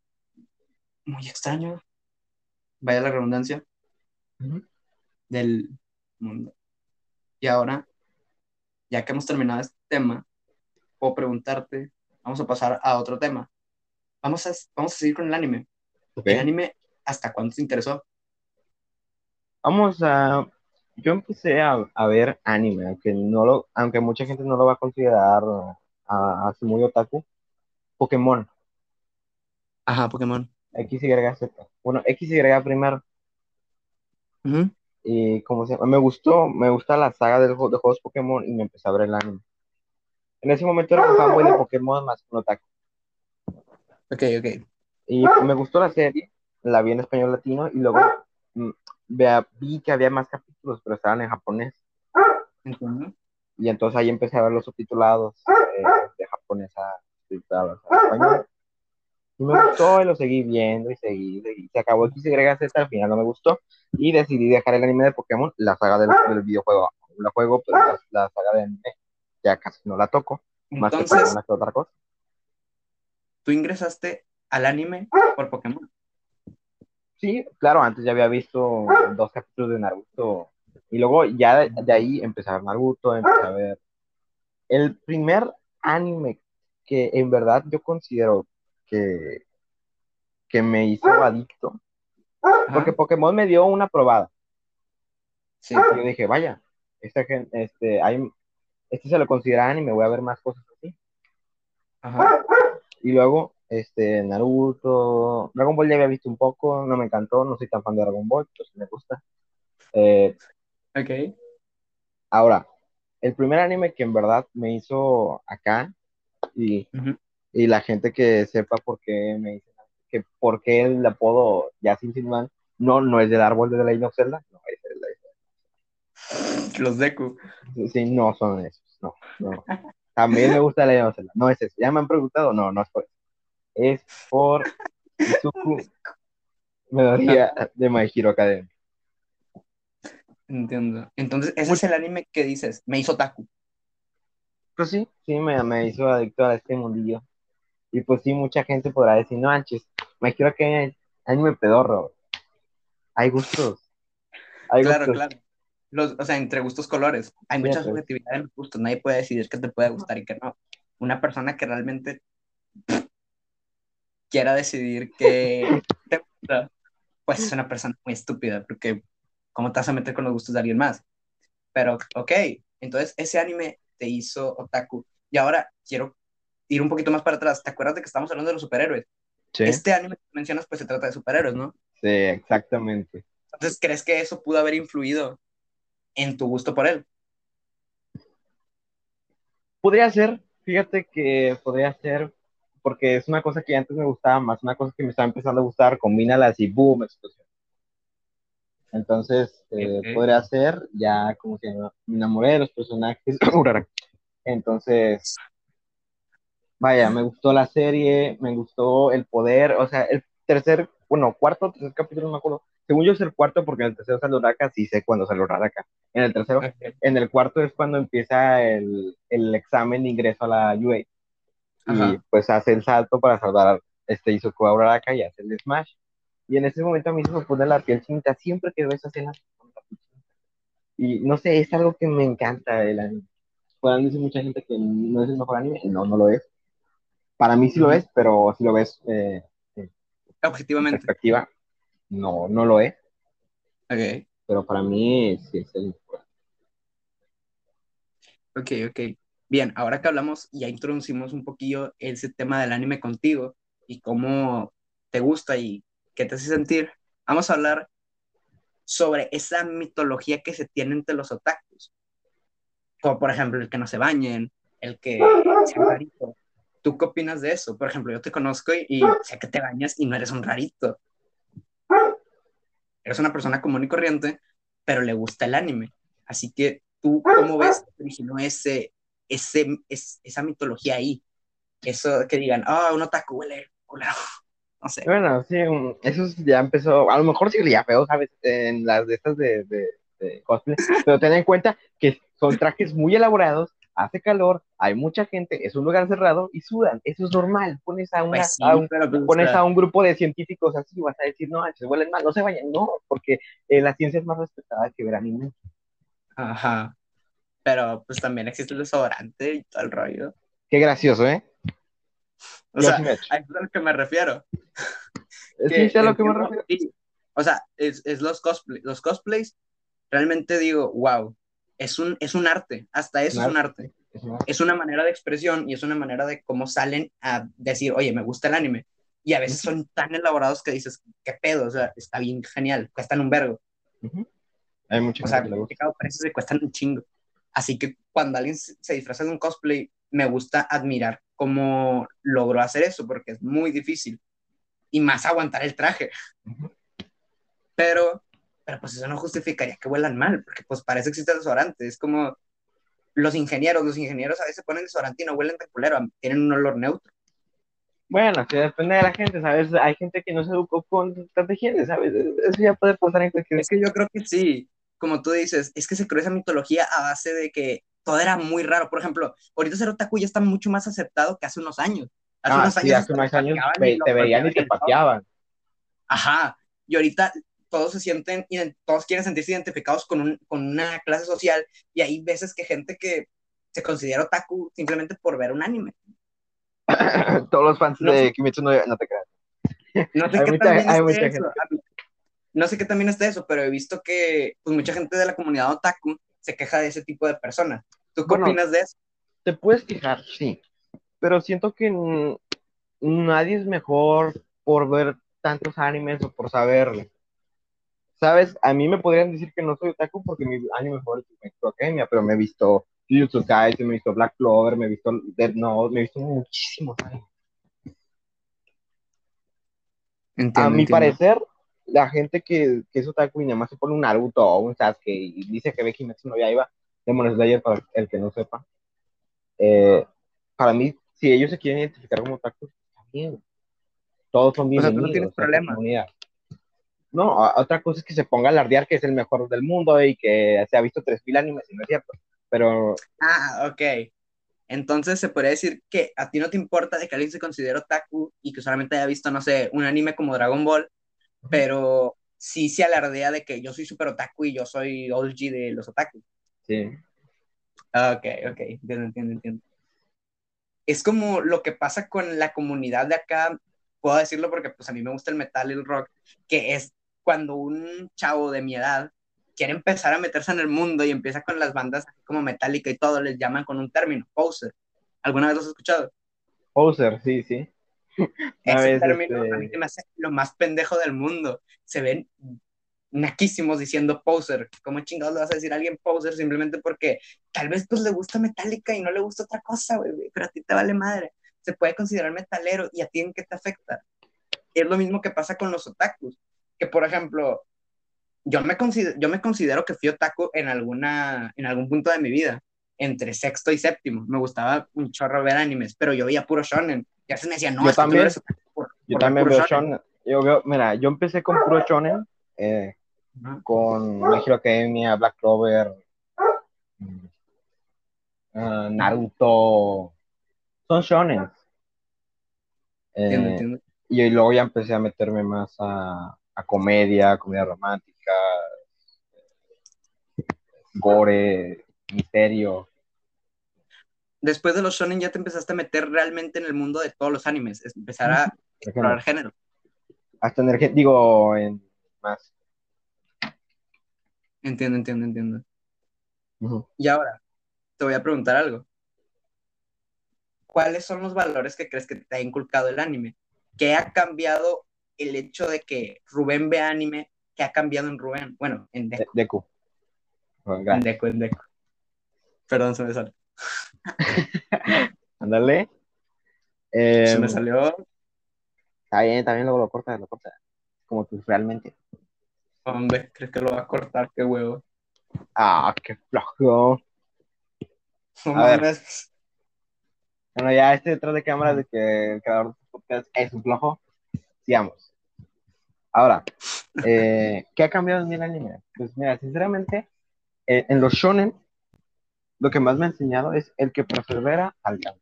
Speaker 2: muy extraño, vaya la redundancia, del mundo. Y ahora, ya que hemos terminado este tema, puedo preguntarte, vamos a pasar a otro tema vamos a, vamos a seguir con el anime. ¿El anime hasta cuándo te interesó?
Speaker 1: Vamos a... Yo empecé a, a, ver anime, aunque, no lo, aunque mucha gente no lo va a considerar a, así muy otaku. Pokémon.
Speaker 2: Ajá, Pokémon.
Speaker 1: XYZ. Bueno, XY primero. Y como se me gustó, me gusta la saga de, de juegos Pokémon y me empecé a ver el anime. En ese momento era un fanboy de Pokémon más un otaku.
Speaker 2: Ok, ok.
Speaker 1: Y me gustó la serie, la vi en español latino y luego mm, vi que había más capítulos, pero estaban en japonés. Y entonces ahí empecé a ver los subtitulados eh, de japonés a subtitulados a español. Y me gustó y lo seguí viendo y seguí, y Se acabó XYZ, al final no me gustó. Y decidí dejar el anime de Pokémon, la saga del, del videojuego. La juego, pero la, saga de anime ya casi no la toco. más que una que otra cosa
Speaker 2: tú ingresaste al anime por Pokémon.
Speaker 1: Sí, claro, antes ya había visto dos capítulos de Naruto Y luego ya de, de ahí empecé a ver Naruto, empecé a ver... El primer anime que en verdad yo considero que, que me hizo adicto, porque
Speaker 2: Ajá,
Speaker 1: Pokémon me dio una probada.
Speaker 2: sí.
Speaker 1: Yo dije, vaya, esta gente, este, hay, este se lo considera anime, voy a ver más cosas así.
Speaker 2: Ajá.
Speaker 1: Y luego, este, Naruto, Dragon Ball ya había visto un poco, no me encantó, no soy tan fan de Dragon Ball, pero sí me gusta. Eh,
Speaker 2: Ok.
Speaker 1: ahora, el primer anime que en verdad me hizo acá, y. y la gente que sepa por qué me dice que por qué el apodo Yasin Sinman no, no es del árbol de of Zelda, no, es el-
Speaker 2: Los Deku.
Speaker 1: sí, no son esos, no, no. También me gusta of Zelda, no es eso. ¿Ya me han preguntado? No, no es por eso. Es por Izuku, melodía de My Hero Academia.
Speaker 2: Entiendo. Entonces, ese es el anime que dices, me hizo Taku.
Speaker 1: Pues sí, sí, me, me hizo adicto a este mundillo. Y pues sí, mucha gente podrá decir, no manches, me quiero que anime pedorro. Hay gustos. Hay
Speaker 2: Claro,
Speaker 1: gustos.
Speaker 2: claro. Los, o sea, entre gustos colores. Hay mucha subjetividad en los gustos. Nadie puede decidir qué te puede gustar y qué no. Una persona que realmente <laughs> quiera decidir qué te gusta, pues es una persona muy estúpida, porque ¿cómo te vas a meter con los gustos de alguien más? Pero, ok, entonces ese anime te hizo otaku. Y ahora quiero ir un poquito más para atrás. ¿Te acuerdas de que estamos hablando de los superhéroes?
Speaker 1: Sí,
Speaker 2: Este anime que mencionas, pues se trata de superhéroes, ¿no?
Speaker 1: sí, exactamente.
Speaker 2: Entonces, ¿crees que eso pudo haber influido en tu gusto por él?
Speaker 1: Podría ser, fíjate que podría ser, porque es una cosa que antes me gustaba más, una cosa que me estaba empezando a gustar, combínalas y boom, explosión. Entonces, eh, podría ser, ya como llama, me enamoré de los personajes. <clears throat> Entonces, vaya, me gustó la serie, me gustó el poder, o sea, el tercer, bueno, cuarto tercer capítulo, no me acuerdo. Según yo es el cuarto, porque en el tercero sale Uraka, sí sé cuándo sale Uraka. En el tercero, en el cuarto es cuando empieza el, el examen de ingreso a la UA. Y pues hace el salto para salvar este Izuku a Uraraka y hace el smash. Y en ese momento a mí se me pone la piel chinita siempre que veo esa escena. Y no sé, es algo que me encanta el anime. Mucha gente que no es el mejor anime. No, no lo es. Para mí sí lo es, pero si lo ves eh, en
Speaker 2: Objetivamente.
Speaker 1: perspectiva, no, no lo es.
Speaker 2: Ok.
Speaker 1: Pero para mí sí es el mejor.
Speaker 2: Ok, ok. Bien, ahora que hablamos, ya introducimos un poquillo ese tema del anime contigo y cómo te gusta y qué te hace sentir. Vamos a hablar sobre esa mitología que se tiene entre los otakus. Como por ejemplo el que no se bañen, el que rarito. ¿Tú qué opinas de eso? Por ejemplo, yo te conozco y, y sé que te bañas y no eres un rarito. Eres una persona común y corriente, pero le gusta el anime. Así que, ¿tú cómo ves que originó ese, ese, es- esa mitología ahí? Eso que digan, ah, un otaku huele. <laughs> No sé.
Speaker 1: Bueno, sí, eso ya empezó, a lo mejor sí ya feo, ¿sabes? En las de estas de, de, de cosplay, pero ten en cuenta que son trajes muy elaborados, hace calor, hay mucha gente, es un lugar cerrado y sudan, eso es normal, pones a, una,
Speaker 2: Pues sí,
Speaker 1: a un,
Speaker 2: pues,
Speaker 1: pones a un grupo de científicos así, vas a decir, no, se huelen mal, no se vayan, no, porque eh, la ciencia es más respetada que ver anime.
Speaker 2: Ajá. Pero pues también existe el desodorante y todo el rollo.
Speaker 1: Qué gracioso, ¿eh?
Speaker 2: O
Speaker 1: Yo
Speaker 2: sea,
Speaker 1: sí
Speaker 2: a eso es a lo que me refiero.
Speaker 1: Sí, sé a lo que me refiero.
Speaker 2: o sea, es, es los, cosplay, los cosplays, realmente digo, wow, es un, es un arte, hasta eso es un arte.
Speaker 1: Es una-
Speaker 2: manera de expresión y es una manera de cómo salen a decir, oye, me gusta el anime. Y a veces son tan elaborados que dices, qué pedo, o sea, está bien genial, cuestan un vergo.
Speaker 1: Ujú. Hay mucha
Speaker 2: O sea, precios se cuestan un chingo. Así que cuando alguien se disfraza de un cosplay, me gusta admirar cómo logró hacer eso, porque es muy difícil. Y más aguantar el traje.
Speaker 1: Ujú.
Speaker 2: Pero, pero pues eso no justificaría que huelan mal, porque pues para eso existe el desodorante. Es como los ingenieros, los ingenieros a veces ponen desodorante y no huelen tan culero, tienen un olor neutro.
Speaker 1: Bueno, sí, depende de la gente, ¿sabes? Hay gente que no se educó con tanta higiene, ¿sabes? Eso ya puede pasar en cualquier...
Speaker 2: Es que yo creo que sí, como tú dices, es que se creó esa mitología a base de que todo era muy raro. Por ejemplo, ahorita ser otaku ya está mucho más aceptado que hace unos años. Hace
Speaker 1: Ah,
Speaker 2: unos
Speaker 1: sí,
Speaker 2: años
Speaker 1: hace unos años te veían y te pateaban.
Speaker 2: Ajá. Y ahorita todos se sienten, todos quieren sentirse identificados con, un, con una clase social y hay veces que gente que se considera otaku simplemente por ver un anime. <laughs>
Speaker 1: todos los fans de Kimetsu no, no te creas.
Speaker 2: No sé qué también hay eso. No sé qué también está eso, pero he visto que pues, mucha gente de la comunidad otaku se queja de ese tipo de personas. ¿Tú qué opinas de eso?
Speaker 1: Te puedes quejar, sí, pero siento que nadie es mejor por ver tantos animes o por saberlo. ¿Sabes? A mí me podrían decir que no soy otaku porque mi anime mejor es Academia, pero me he visto Jujutsu Kaisen, me he visto Black Clover, me he visto Dead Note, me he visto muchísimos animes. a mi parecer, la gente que, que es otaku y nada más se pone un Naruto o un Sasuke y dice que ve Kimetsu no Yaiba, Demon Slayer para el que no sepa, eh, para mí, si ellos se quieren identificar como otaku, está bien. Todos son bienvenidos. no tienes problema. No, otra cosa es que se ponga a alardear que es el mejor del mundo y que se ha visto 3.000 animes y no es cierto. Pero...
Speaker 2: Ah, ok. Entonces se podría decir que a ti no te importa de que alguien se considere otaku y que solamente haya visto, no sé, un anime como Dragon Ball, pero sí se alardea de que yo soy super otaku y yo soy OG de los otaku.
Speaker 1: Sí.
Speaker 2: Ok, ok, entiendo, entiendo, entiendo. Es como lo que pasa con la comunidad de acá, puedo decirlo porque pues a mí me gusta el metal y el rock, que es cuando un chavo de mi edad quiere empezar a meterse en el mundo y empieza con las bandas como Metallica y todo, les llaman con un término, poser. ¿Alguna vez lo has escuchado?
Speaker 1: Poser, sí, sí. <laughs>
Speaker 2: Ese término a mí me hace lo más pendejo del mundo. Se ven naquísimos diciendo poser. ¿Cómo chingados le vas a decir a alguien poser simplemente porque tal vez pues le gusta Metallica y no le gusta otra cosa, güey, pero a ti te vale madre? Se puede considerar metalero y a ti en qué te afecta. es lo mismo que pasa con los otakus, que por ejemplo, yo me considero, yo me considero que fui otaku en, alguna, en algún punto de mi vida, entre sexto y séptimo. Me gustaba un chorro ver animes, pero yo veía puro shonen. Y a veces me decían, no,
Speaker 1: yo también, yo también veo shonen. Yo veo, mira, yo empecé con puro shonen, eh, con My Hero Academia, Black Clover, uh, Naruto, son shonen. Eh, y luego ya empecé a meterme más a, a comedia, comedia romántica, gore, misterio.
Speaker 2: Después de los shonen ya te empezaste a meter realmente en el mundo de todos los animes, empezar a explorar género.
Speaker 1: Hasta en digo, en más.
Speaker 2: Entiendo, entiendo, entiendo. Y ahora, te voy a preguntar algo. ¿Cuáles son los valores que crees que te ha inculcado el anime? ¿Qué ha cambiado el hecho de que Rubén ve anime? ¿Qué ha cambiado en Rubén? Bueno, en Deku.
Speaker 1: Deku.
Speaker 2: en Deku, en Deku. Perdón, se me salió. <laughs>
Speaker 1: Ándale.
Speaker 2: se me em, salió.
Speaker 1: Está bien, también luego lo corta, lo corta. Como tú realmente.
Speaker 2: Hombre, ¿crees que lo va a cortar? Qué huevo.
Speaker 1: Ah, qué flojo. ver. Bueno, ya este detrás de cámaras de que el creador de podcast es un flojo. Sigamos. Ahora, eh, ¿qué ha cambiado en el anime? Pues mira, sinceramente, eh, en los shonen, lo que más me ha enseñado es el que persevera alcanza.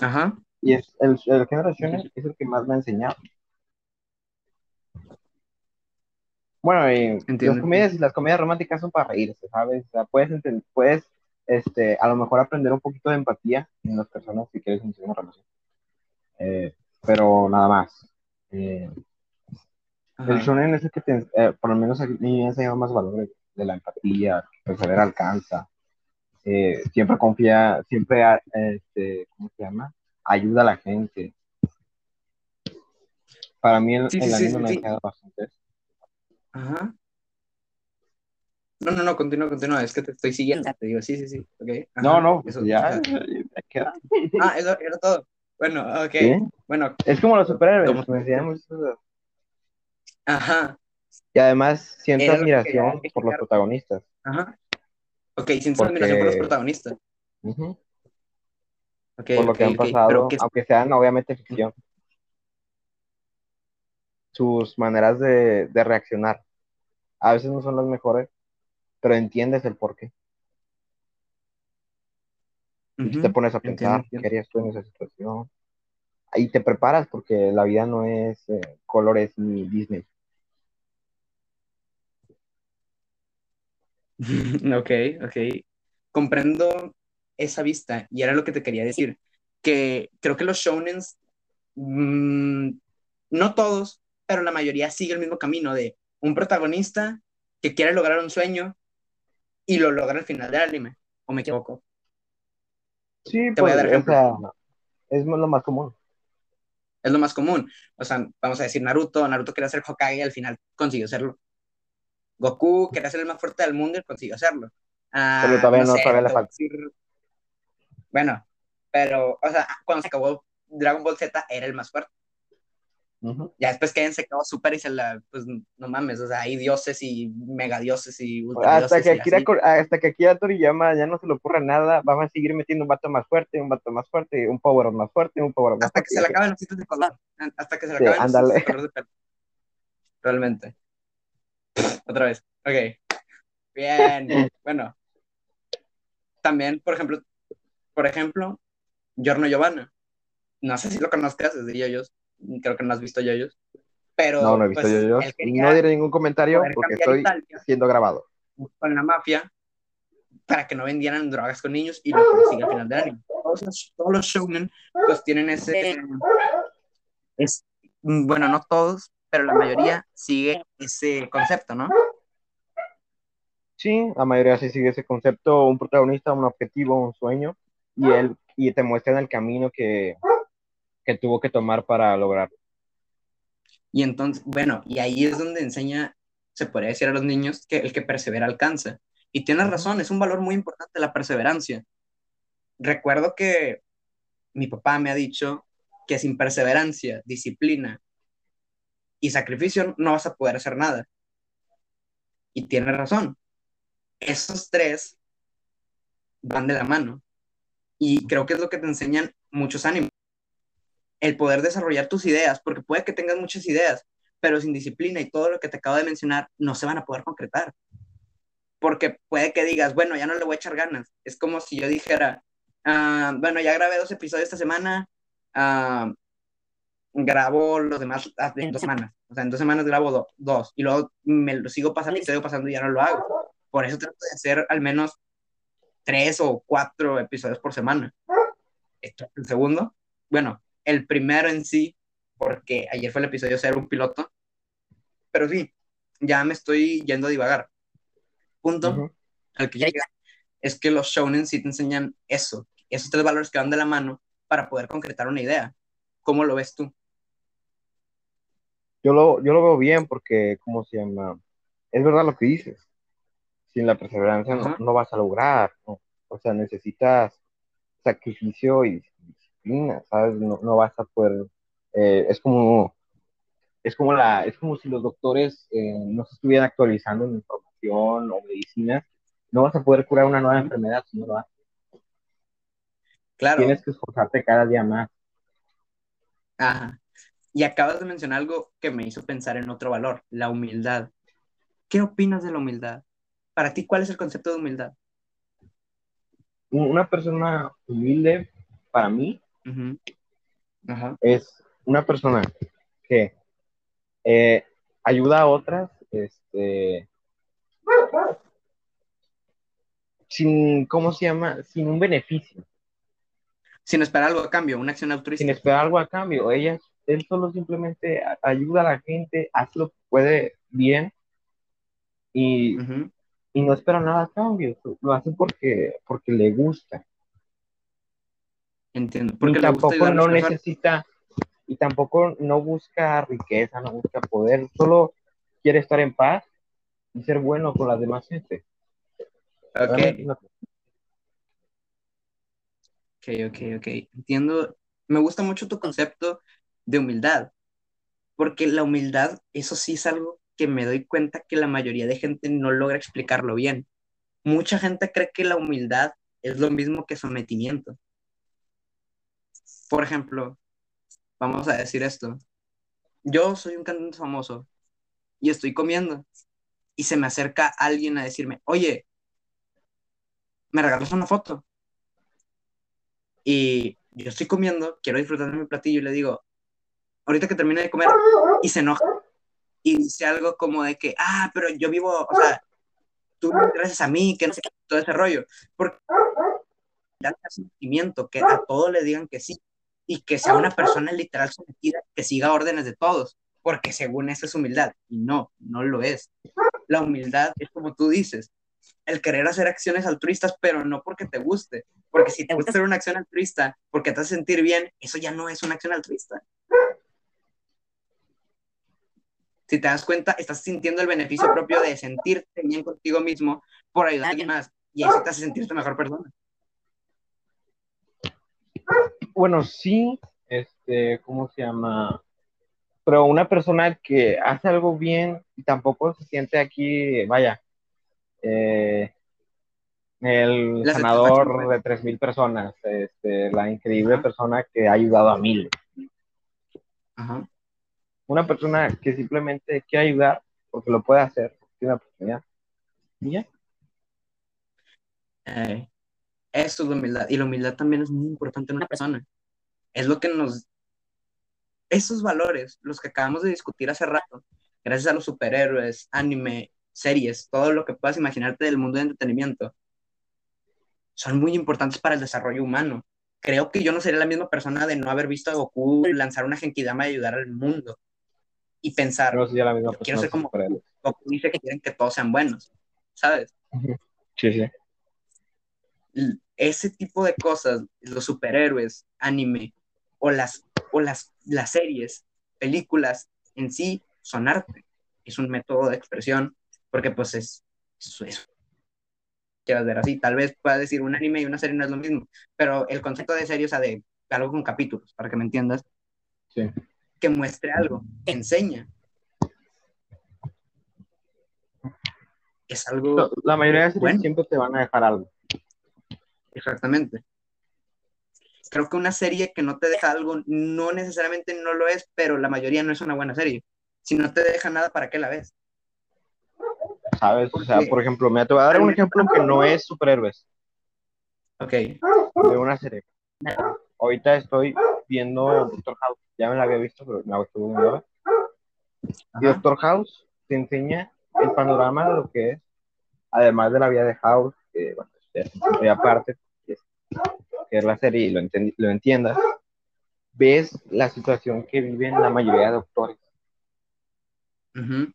Speaker 2: Ajá.
Speaker 1: Y es el, el género shonen es el que más me ha enseñado. Bueno, y las comedias, las comedias románticas son para reírse, ¿sabes? O sea, puedes, puedes este, a lo mejor aprender un poquito de empatía en las personas si quieres iniciar una relación. Eh, pero nada más. Eh, el shonen es el que te, eh, por lo menos a mí me ha enseñado más valores de la empatía, perseverar pues, alcanza, siempre confía, siempre, este, ¿cómo se llama? Ayuda a la gente. Para mí el, anime me ha enseñado bastante
Speaker 2: Ajá. No, no, no, continúa, continúa, es que te estoy siguiendo. Te digo, sí, sí, sí. Okay.
Speaker 1: no, no, eso, <laughs> ya, queda.
Speaker 2: Ah, eso era todo. Bueno, ok. Bueno.
Speaker 1: Es como los superhéroes, como decíamos.
Speaker 2: Ajá.
Speaker 1: Y además siento admiración por los protagonistas.
Speaker 2: Ajá. Ok, siento admiración por los protagonistas.
Speaker 1: okay, por lo que han pasado, aunque sean obviamente ficción sus maneras de, reaccionar. A veces no son las mejores, pero entiendes el te pones a pensar, ¿qué harías tú en esa situación? ahí te preparas porque la vida no es eh, colores ni Disney. <laughs>
Speaker 2: ok, ok. Comprendo esa vista y era lo que te quería decir, que creo que los shounens, mm, no todos, pero la mayoría sigue el mismo camino de un protagonista que quiere lograr un sueño y lo logra al final del anime, ¿o me equivoco?
Speaker 1: Sí, Te voy a dar pues, ejemplo. es lo más común.
Speaker 2: Es lo más común. O sea, vamos a decir Naruto, Naruto quería ser Hokage y al final consiguió serlo. Goku quería ser el más fuerte del mundo y consiguió hacerlo. Ah, pero todavía no, todavía le falta. Bueno, pero, o sea, cuando se acabó Dragon Ball Z era el más fuerte. Ya después que hayan secado Super y se la, pues no mames, o sea, hay dioses y megadioses y
Speaker 1: hasta que Akira, hasta que Akira Toriyama ya no se le ocurra nada, vamos a seguir metiendo un vato más fuerte, un vato más fuerte, un power más fuerte, un power más
Speaker 2: hasta
Speaker 1: fuerte.
Speaker 2: que se le acaben los sitios de color, hasta que se le acaben los de color de pelo. Realmente. Otra vez. Ok. Bien. <laughs> bueno. También, por ejemplo, por ejemplo, Giorno Giovanna. No sé si lo conozcas, es de ellos creo que no has visto Yoyos. Pero,
Speaker 1: no, no he visto pues, Yoyos. No diré ningún comentario porque estoy siendo grabado.
Speaker 2: Con la mafia para que no vendieran drogas con niños y lo consiga al final del año. Todos los, todos los showmen pues tienen ese... Es, bueno, no todos, pero la mayoría sigue ese concepto, ¿no?
Speaker 1: Sí, la mayoría sí sigue ese concepto, un protagonista, un objetivo, un sueño, y él y te muestran el camino que, que tuvo que tomar para lograrlo.
Speaker 2: Y entonces, bueno, y ahí es donde enseña, se podría decir a los niños, que el que persevera alcanza. Y tienes razón, es un valor muy importante la perseverancia. Recuerdo que mi papá me ha dicho que sin perseverancia, disciplina y sacrificio no vas a poder hacer nada. Y tiene razón. Esos tres van de la mano. Y creo que es lo que te enseñan muchos ánimos el poder desarrollar tus ideas, porque puede que tengas muchas ideas, pero sin disciplina y todo lo que te acabo de mencionar no se van a poder concretar. Porque puede que digas, bueno, ya no le voy a echar ganas. Es como si yo dijera, ah, bueno, ya grabé dos episodios esta semana, uh, grabo los demás ah, en dos semanas. O sea, en dos semanas grabo dos y luego me lo sigo pasando y sigo pasando y ya no lo hago. Por eso trato de hacer al menos tres o cuatro episodios por semana. Esto es el segundo. Bueno, el primero en sí, porque ayer fue el episodio ser un piloto, pero sí, ya me estoy yendo a divagar. Punto al que llega es que los shonen sí te enseñan eso, esos tres valores que van de la mano para poder concretar una idea. ¿Cómo lo ves tú?
Speaker 1: Yo lo, yo lo veo bien porque, ¿cómo se llama? Es verdad lo que dices. Sin la perseverancia no, vas a lograr. O sea, necesitas sacrificio y ¿sabes? No, no vas a poder, eh, es como, es como la, es como si los doctores eh, no se estuvieran actualizando en información o medicina, no vas a poder curar una nueva enfermedad si no lo haces. Claro. Tienes que esforzarte cada día más.
Speaker 2: Ajá. Y acabas de mencionar algo que me hizo pensar en otro valor, la humildad. ¿Qué opinas de la humildad? Para ti, ¿cuál es el concepto de humildad?
Speaker 1: Una persona humilde, para mí, es una persona que eh, ayuda a otras, este, sin, ¿cómo se llama? Sin un beneficio.
Speaker 2: Sin esperar algo a cambio, una acción altruista.
Speaker 1: Sin esperar algo a cambio. Ella, él solo simplemente ayuda a la gente, hace lo que puede bien y, y no espera nada a cambio. Lo hace porque, porque le gusta.
Speaker 2: Entiendo.
Speaker 1: Porque tampoco no necesita, y tampoco no busca riqueza, no busca poder, solo quiere estar en paz y ser bueno con las demás gente.
Speaker 2: Ok. Ok, ok, ok. Entiendo. Me gusta mucho tu concepto de humildad, porque la humildad, eso sí es algo que me doy cuenta que la mayoría de gente no logra explicarlo bien. Mucha gente cree que la humildad es lo mismo que sometimiento. Por ejemplo, vamos a decir esto. Yo soy un cantante famoso y estoy comiendo y se me acerca alguien a decirme, oye, ¿me regalas una foto? Y yo estoy comiendo, quiero disfrutar de mi platillo y le digo, ahorita que termine de comer, y se enoja. Y dice algo como de que, ah, pero yo vivo, o sea, tú gracias a mí, que no sé todo ese rollo. Porque da sentimiento que a todos le digan que sí y que sea una persona literal sometida que siga órdenes de todos, porque según eso es humildad. Y no, no lo es. La humildad es como tú dices, el querer hacer acciones altruistas, pero no porque te guste, porque si te gusta hacer una acción altruista, porque te hace sentir bien, eso ya no es una acción altruista. Si te das cuenta, estás sintiendo el beneficio propio de sentirte bien contigo mismo por ayudar a alguien más, y eso te hace sentirte mejor persona.
Speaker 1: Bueno, sí, este, ¿cómo se llama? Pero una persona que hace algo bien y tampoco se siente aquí, vaya, eh, el sanador de 3.000 personas, este, la increíble persona que ha ayudado a miles. Una persona que simplemente quiere ayudar porque lo puede hacer, tiene una oportunidad. ¿Y ya?
Speaker 2: Eh, eso es la humildad. Y la humildad también es muy importante en una persona. Es lo que nos... Esos valores, los que acabamos de discutir hace rato, gracias a los superhéroes, anime, series, todo lo que puedas imaginarte del mundo de entretenimiento, son muy importantes para el desarrollo humano. Creo que yo no sería la misma persona de no haber visto a Goku lanzar una Genkidama y ayudar al mundo. Y pensar,
Speaker 1: no la misma
Speaker 2: quiero ser como Goku dice que quieren que todos sean buenos, ¿sabes?
Speaker 1: Sí, sí.
Speaker 2: Ese tipo de cosas, los superhéroes, anime, o las, o las, las series, películas en sí, son arte. Es un método de expresión porque pues es, eso, eso quieras ver así, tal vez pueda decir un anime y una serie no es lo mismo, pero el concepto de serie, o sea, de algo con capítulos, para que me entiendas,
Speaker 1: sí.
Speaker 2: que muestre algo, enseña. Es algo...
Speaker 1: La mayoría de series siempre te van a dejar algo.
Speaker 2: Exactamente. Creo que una serie que no te deja algo, no necesariamente no lo es, pero la mayoría no es una buena serie. Si no te deja nada, ¿para qué la ves?
Speaker 1: ¿sabes? O sea, por ejemplo, me te voy a dar un ejemplo que no es superhéroes.
Speaker 2: Ok.
Speaker 1: De una serie. Ahorita estoy viendo Doctor House. Ya me la había visto, pero me gustó muy Y Doctor House te enseña el panorama de lo que es, además de la vida de House, que bueno, es aparte, que es, la serie y lo, lo entiendas, ves la situación que viven la mayoría de doctores. Uh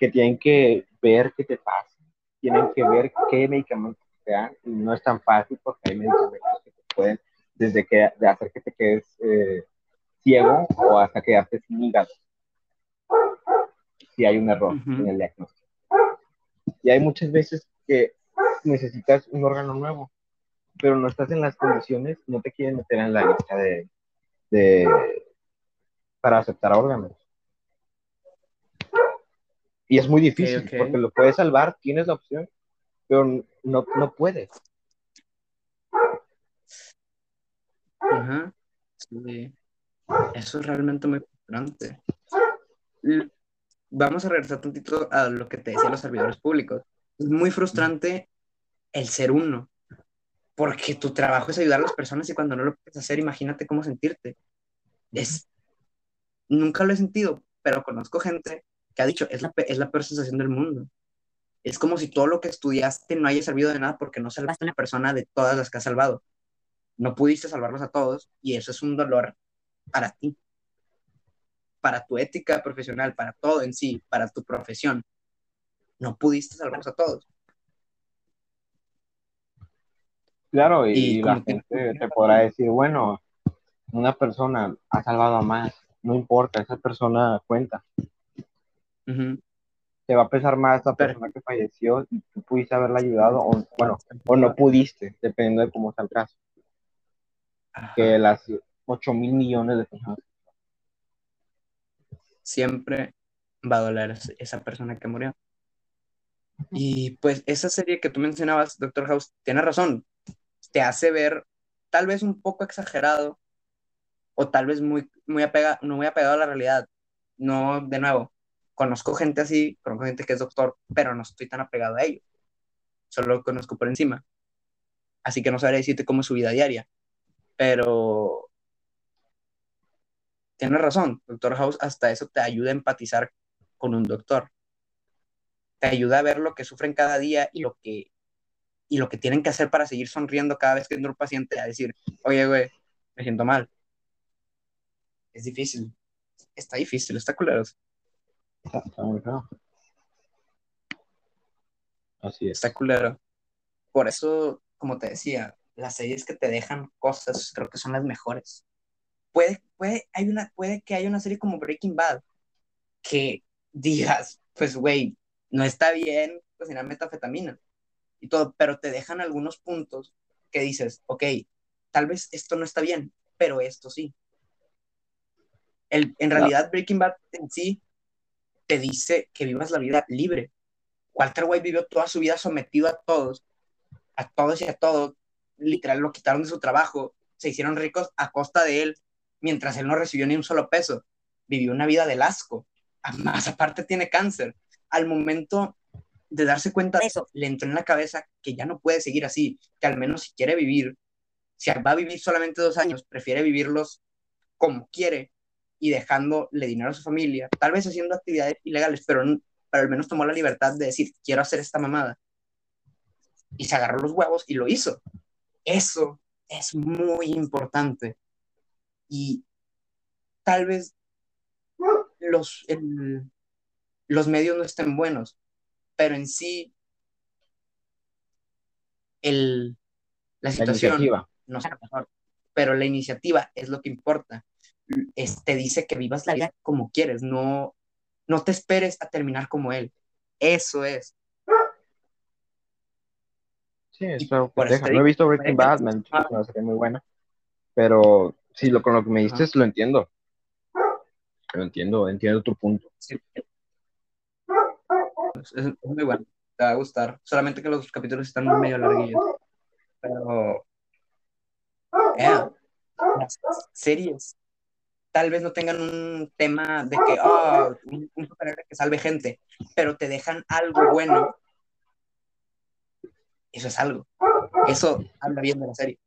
Speaker 1: que tienen que ver qué te pasa, tienen que ver qué medicamentos te dan, y no es tan fácil porque hay medicamentos que te pueden, desde que, de hacer que te quedes eh, ciego o hasta quedarte sin hígado, si hay un error en el diagnóstico. Y hay muchas veces que necesitas un órgano nuevo, pero no estás en las condiciones, no te quieren meter en la lista de, de para aceptar órganos. Y es muy difícil porque lo puedes salvar, tienes la opción, pero no, no puedes.
Speaker 2: Ajá. Sí. Eso es realmente muy importante. Vamos a regresar tantito a lo que te decían los servidores públicos. Es muy frustrante el ser uno, porque tu trabajo es ayudar a las personas y cuando no lo puedes hacer, imagínate cómo sentirte. Es, nunca lo he sentido, pero conozco gente que ha dicho, es la, es la peor sensación del mundo. Es como si todo lo que estudiaste no haya servido de nada porque no salvaste a una persona de todas las que has salvado. No pudiste salvarlos a todos y eso es un dolor para ti, para tu ética profesional, para todo en sí, para tu profesión. No pudiste salvarlos a todos.
Speaker 1: Claro, y, la gente te, podrá decir, bueno, una persona ha salvado a más, no importa, esa persona cuenta. Te va a pesar más la persona que falleció y tú pudiste haberla ayudado o, bueno, o no pudiste, dependiendo de cómo está el caso. Que las 8 mil millones de personas.
Speaker 2: Siempre va a doler esa persona que murió. Y pues esa serie que tú mencionabas, Doctor House, tiene razón. Te hace ver tal vez un poco exagerado o tal vez muy, muy, apega, no muy apegado a la realidad. No, de nuevo, conozco gente así, conozco gente que es doctor, pero no estoy tan apegado a ellos. Solo lo conozco por encima. Así que no sabré decirte cómo es su vida diaria. pero tienes razón, Doctor House hasta eso te ayuda a empatizar con un doctor. Te ayuda a ver lo que sufren cada día y lo que, y lo que tienen que hacer para seguir sonriendo cada vez que entra un paciente a decir, oye, güey, me siento mal. Es difícil. Está difícil, está culero.
Speaker 1: Está, está muy feo. Así es.
Speaker 2: Está culero. Por eso, como te decía, las series que te dejan cosas creo que son las mejores. Puede, puede, hay una, puede que haya una serie como Breaking Bad que digas, pues, güey, no está bien cocinar metafetamina y todo, pero te dejan algunos puntos que dices, ok, tal vez esto no está bien, pero esto sí. El, en realidad, Breaking Bad en sí te dice que vivas la vida libre. Walter White vivió toda su vida sometido a todos, a todos y a todos. Literal, lo quitaron de su trabajo, se hicieron ricos a costa de él, mientras él no recibió ni un solo peso. Vivió una vida del asco. Más aparte tiene cáncer. Al momento de darse cuenta de eso, le entró en la cabeza que ya no puede seguir así, que al menos si quiere vivir, si va a vivir solamente dos años, prefiere vivirlos como quiere y dejándole dinero a su familia, tal vez haciendo actividades ilegales, pero, pero al menos tomó la libertad de decir, quiero hacer esta mamada. Y se agarró los huevos y lo hizo. Eso es muy importante. Y tal vez los, los medios no estén buenos, pero en sí el, la situación no es mejor, pero la iniciativa es lo que importa te dice que vivas la vida como quieres, no, no te esperes a terminar como él. Eso es.
Speaker 1: Sí, espero que No he visto Breaking Bad, me han dicho que una muy buena, pero sí, lo, con lo que me dices lo entiendo. Lo entiendo, entiendo tu punto.
Speaker 2: Es, muy bueno, te va a gustar. Solamente que los capítulos están medio larguillos. Pero. las series tal vez no tengan un tema de que, oh, un, superhéroe que salve gente, pero te dejan algo bueno. Eso es algo. Eso habla bien de la serie.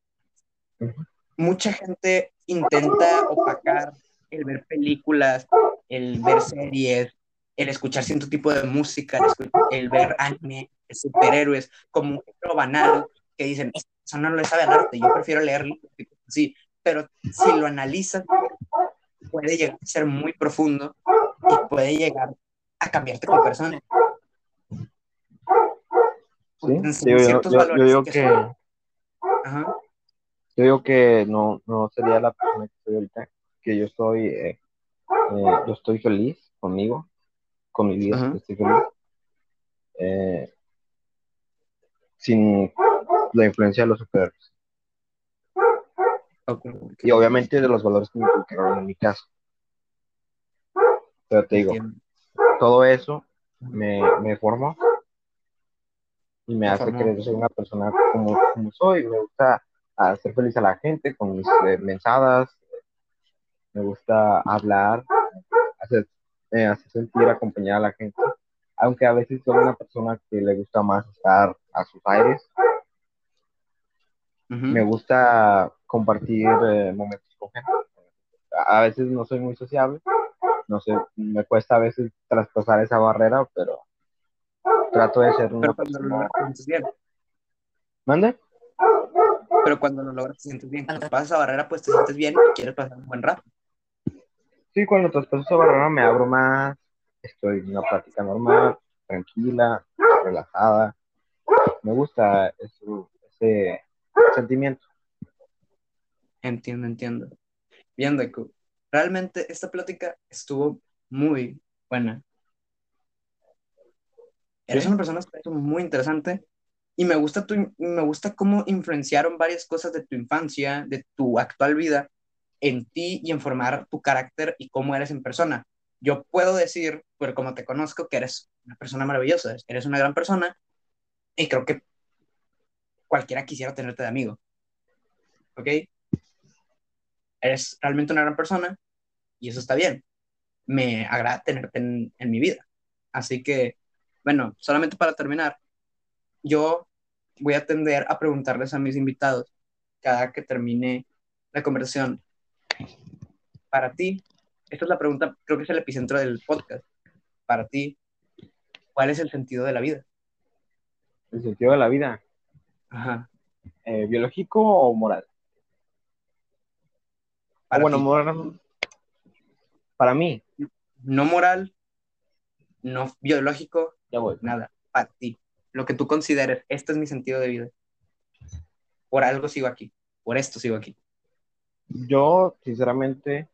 Speaker 2: Mucha gente intenta opacar el ver películas, el ver series, el escuchar cierto tipo de música, el, ver anime, superhéroes, como un libro banal que dicen, eso no le sabe al arte, yo prefiero leer libros, sí, pero si lo analizas, puede llegar a ser muy profundo y puede llegar a cambiarte como persona.
Speaker 1: Sí, yo, digo que, yo digo que no, no sería la persona que estoy ahorita, que yo estoy, eh, eh, yo estoy feliz conmigo, con mi vida, estoy feliz. Eh, sin la influencia de los superhéroes. Y obviamente de los valores que me inculcaron en mi caso. Pero te digo, todo eso me, me forma y me hace querer ser una persona como, como, soy. Me gusta hacer feliz a la gente con mis eh, mensadas. Me gusta hablar, hacer, eh, hacer sentir, acompañar a la gente. Aunque a veces soy una persona que le gusta más estar a sus aires. Me gusta compartir eh, momentos con gente. A veces no soy muy sociable, no sé, me cuesta a veces traspasar esa barrera, pero trato de ser una
Speaker 2: pero cuando Lo logras, te sientes bien.
Speaker 1: ¿Mande?
Speaker 2: Pero cuando lo logras, te sientes bien. Cuando pasas esa barrera, pues te sientes bien y quieres pasar un buen rato.
Speaker 1: Sí, cuando traspaso barrera me abro más, estoy en una práctica normal, tranquila, relajada. Me gusta ese sentimiento.
Speaker 2: Entiendo, entiendo. Bien, Deku. Realmente esta plática estuvo muy buena. Eres una persona muy interesante y me gusta, tu, me gusta cómo influenciaron varias cosas de tu infancia, de tu actual vida, en ti y en formar tu carácter y cómo eres en persona. Yo puedo decir, pero como te conozco, que eres una persona maravillosa, eres una gran persona y creo que cualquiera quisiera tenerte de amigo. ¿Ok? eres realmente una gran persona y eso está bien. Me agrada tenerte en, mi vida. Así que, bueno, solamente para terminar, yo voy a tender a preguntarles a mis invitados cada que termine la conversación. Para ti, esta es la pregunta, creo que es el epicentro del podcast. Para ti, ¿cuál es el sentido de la vida?
Speaker 1: ¿El sentido de la vida?
Speaker 2: Ajá.
Speaker 1: Eh, ¿Biológico o moral?
Speaker 2: Para
Speaker 1: bueno,
Speaker 2: ti.
Speaker 1: moral. Para mí,
Speaker 2: No moral, no biológico,
Speaker 1: ya voy.
Speaker 2: nada. Para ti. Lo que tú consideres, este es mi sentido de vida. Por algo sigo aquí. Por esto sigo aquí.
Speaker 1: Yo, sinceramente,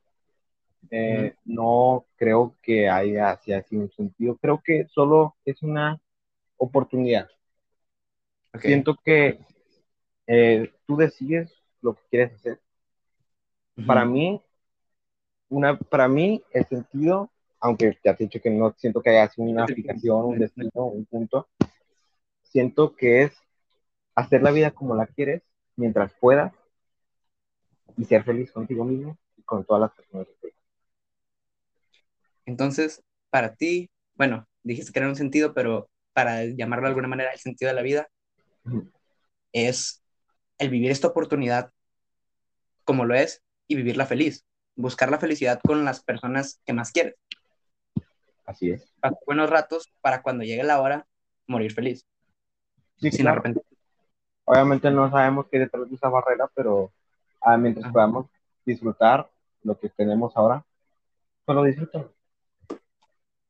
Speaker 1: eh, no creo que haya así, así un sentido. Creo que solo es una oportunidad. Siento que eh, tú decides lo que quieres hacer. Para mí, una, para mí, el sentido, aunque te has dicho que no siento que haya así una
Speaker 2: Sí.
Speaker 1: aplicación, un destino, un punto, siento que es hacer la vida como la quieres mientras puedas y ser feliz contigo mismo y con todas las personas que.
Speaker 2: Entonces, para ti, bueno, dijiste que era un sentido, pero para llamarlo de alguna manera, el sentido de la vida es el vivir esta oportunidad como lo es y vivirla feliz. Buscar la felicidad con las personas que más quieres.
Speaker 1: Así es.
Speaker 2: Pasar buenos ratos para cuando llegue la hora, morir feliz.
Speaker 1: Sí,
Speaker 2: sin
Speaker 1: claro.
Speaker 2: arrepentir.
Speaker 1: Obviamente no sabemos qué detrás de esa barrera, pero ah, mientras
Speaker 2: Ajá.
Speaker 1: podamos disfrutar lo que tenemos ahora, pues lo disfruto.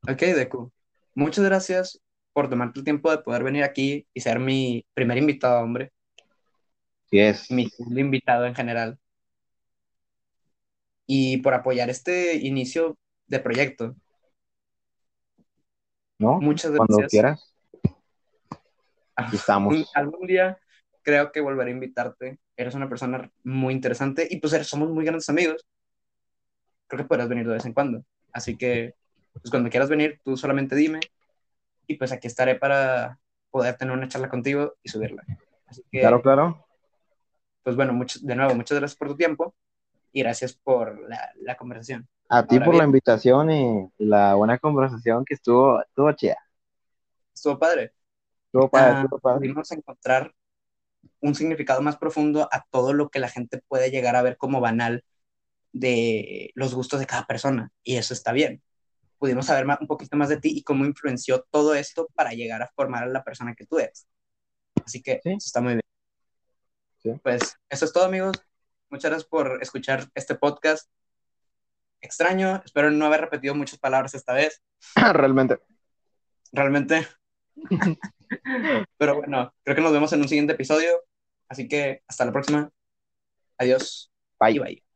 Speaker 2: Ok, Deku. Muchas gracias por tomarte el tiempo de poder venir aquí y ser mi primer invitado, hombre.
Speaker 1: Sí es.
Speaker 2: Mi invitado en general. Y por apoyar este inicio de proyecto.
Speaker 1: ¿No?
Speaker 2: Muchas
Speaker 1: Cuando
Speaker 2: gracias.
Speaker 1: quieras,
Speaker 2: Ah,
Speaker 1: aquí estamos.
Speaker 2: algún día creo que volveré a invitarte. Eres una persona muy interesante y pues somos muy grandes amigos. Creo que podrás venir de vez en cuando. Así que, pues cuando quieras venir, tú solamente dime y pues aquí estaré para poder tener una charla contigo y subirla. Así que,
Speaker 1: Claro, claro.
Speaker 2: pues bueno, mucho- de nuevo, muchas gracias por tu tiempo y gracias por la, la conversación.
Speaker 1: A ti
Speaker 2: Ahora
Speaker 1: por la
Speaker 2: bien.
Speaker 1: invitación y la buena conversación que estuvo, estuvo chida.
Speaker 2: Estuvo padre.
Speaker 1: Estuvo padre,
Speaker 2: Ah,
Speaker 1: estuvo padre.
Speaker 2: pudimos encontrar un significado más profundo a todo lo que la gente puede llegar a ver como banal de los gustos de cada persona. Y eso está bien. Pudimos saber ma- un poquito más de ti y cómo influenció todo esto para llegar a formar a la persona que tú eres. Así que
Speaker 1: Sí.
Speaker 2: eso está muy bien.
Speaker 1: Sí.
Speaker 2: Pues eso es todo, amigos. Muchas gracias por escuchar este podcast. Extraño, espero no haber repetido muchas palabras esta vez. <clears throat>
Speaker 1: Realmente.
Speaker 2: realmente. <laughs> Pero bueno, creo que nos vemos en un siguiente episodio. Así que hasta la próxima. Adiós
Speaker 1: Bye.
Speaker 2: y bye.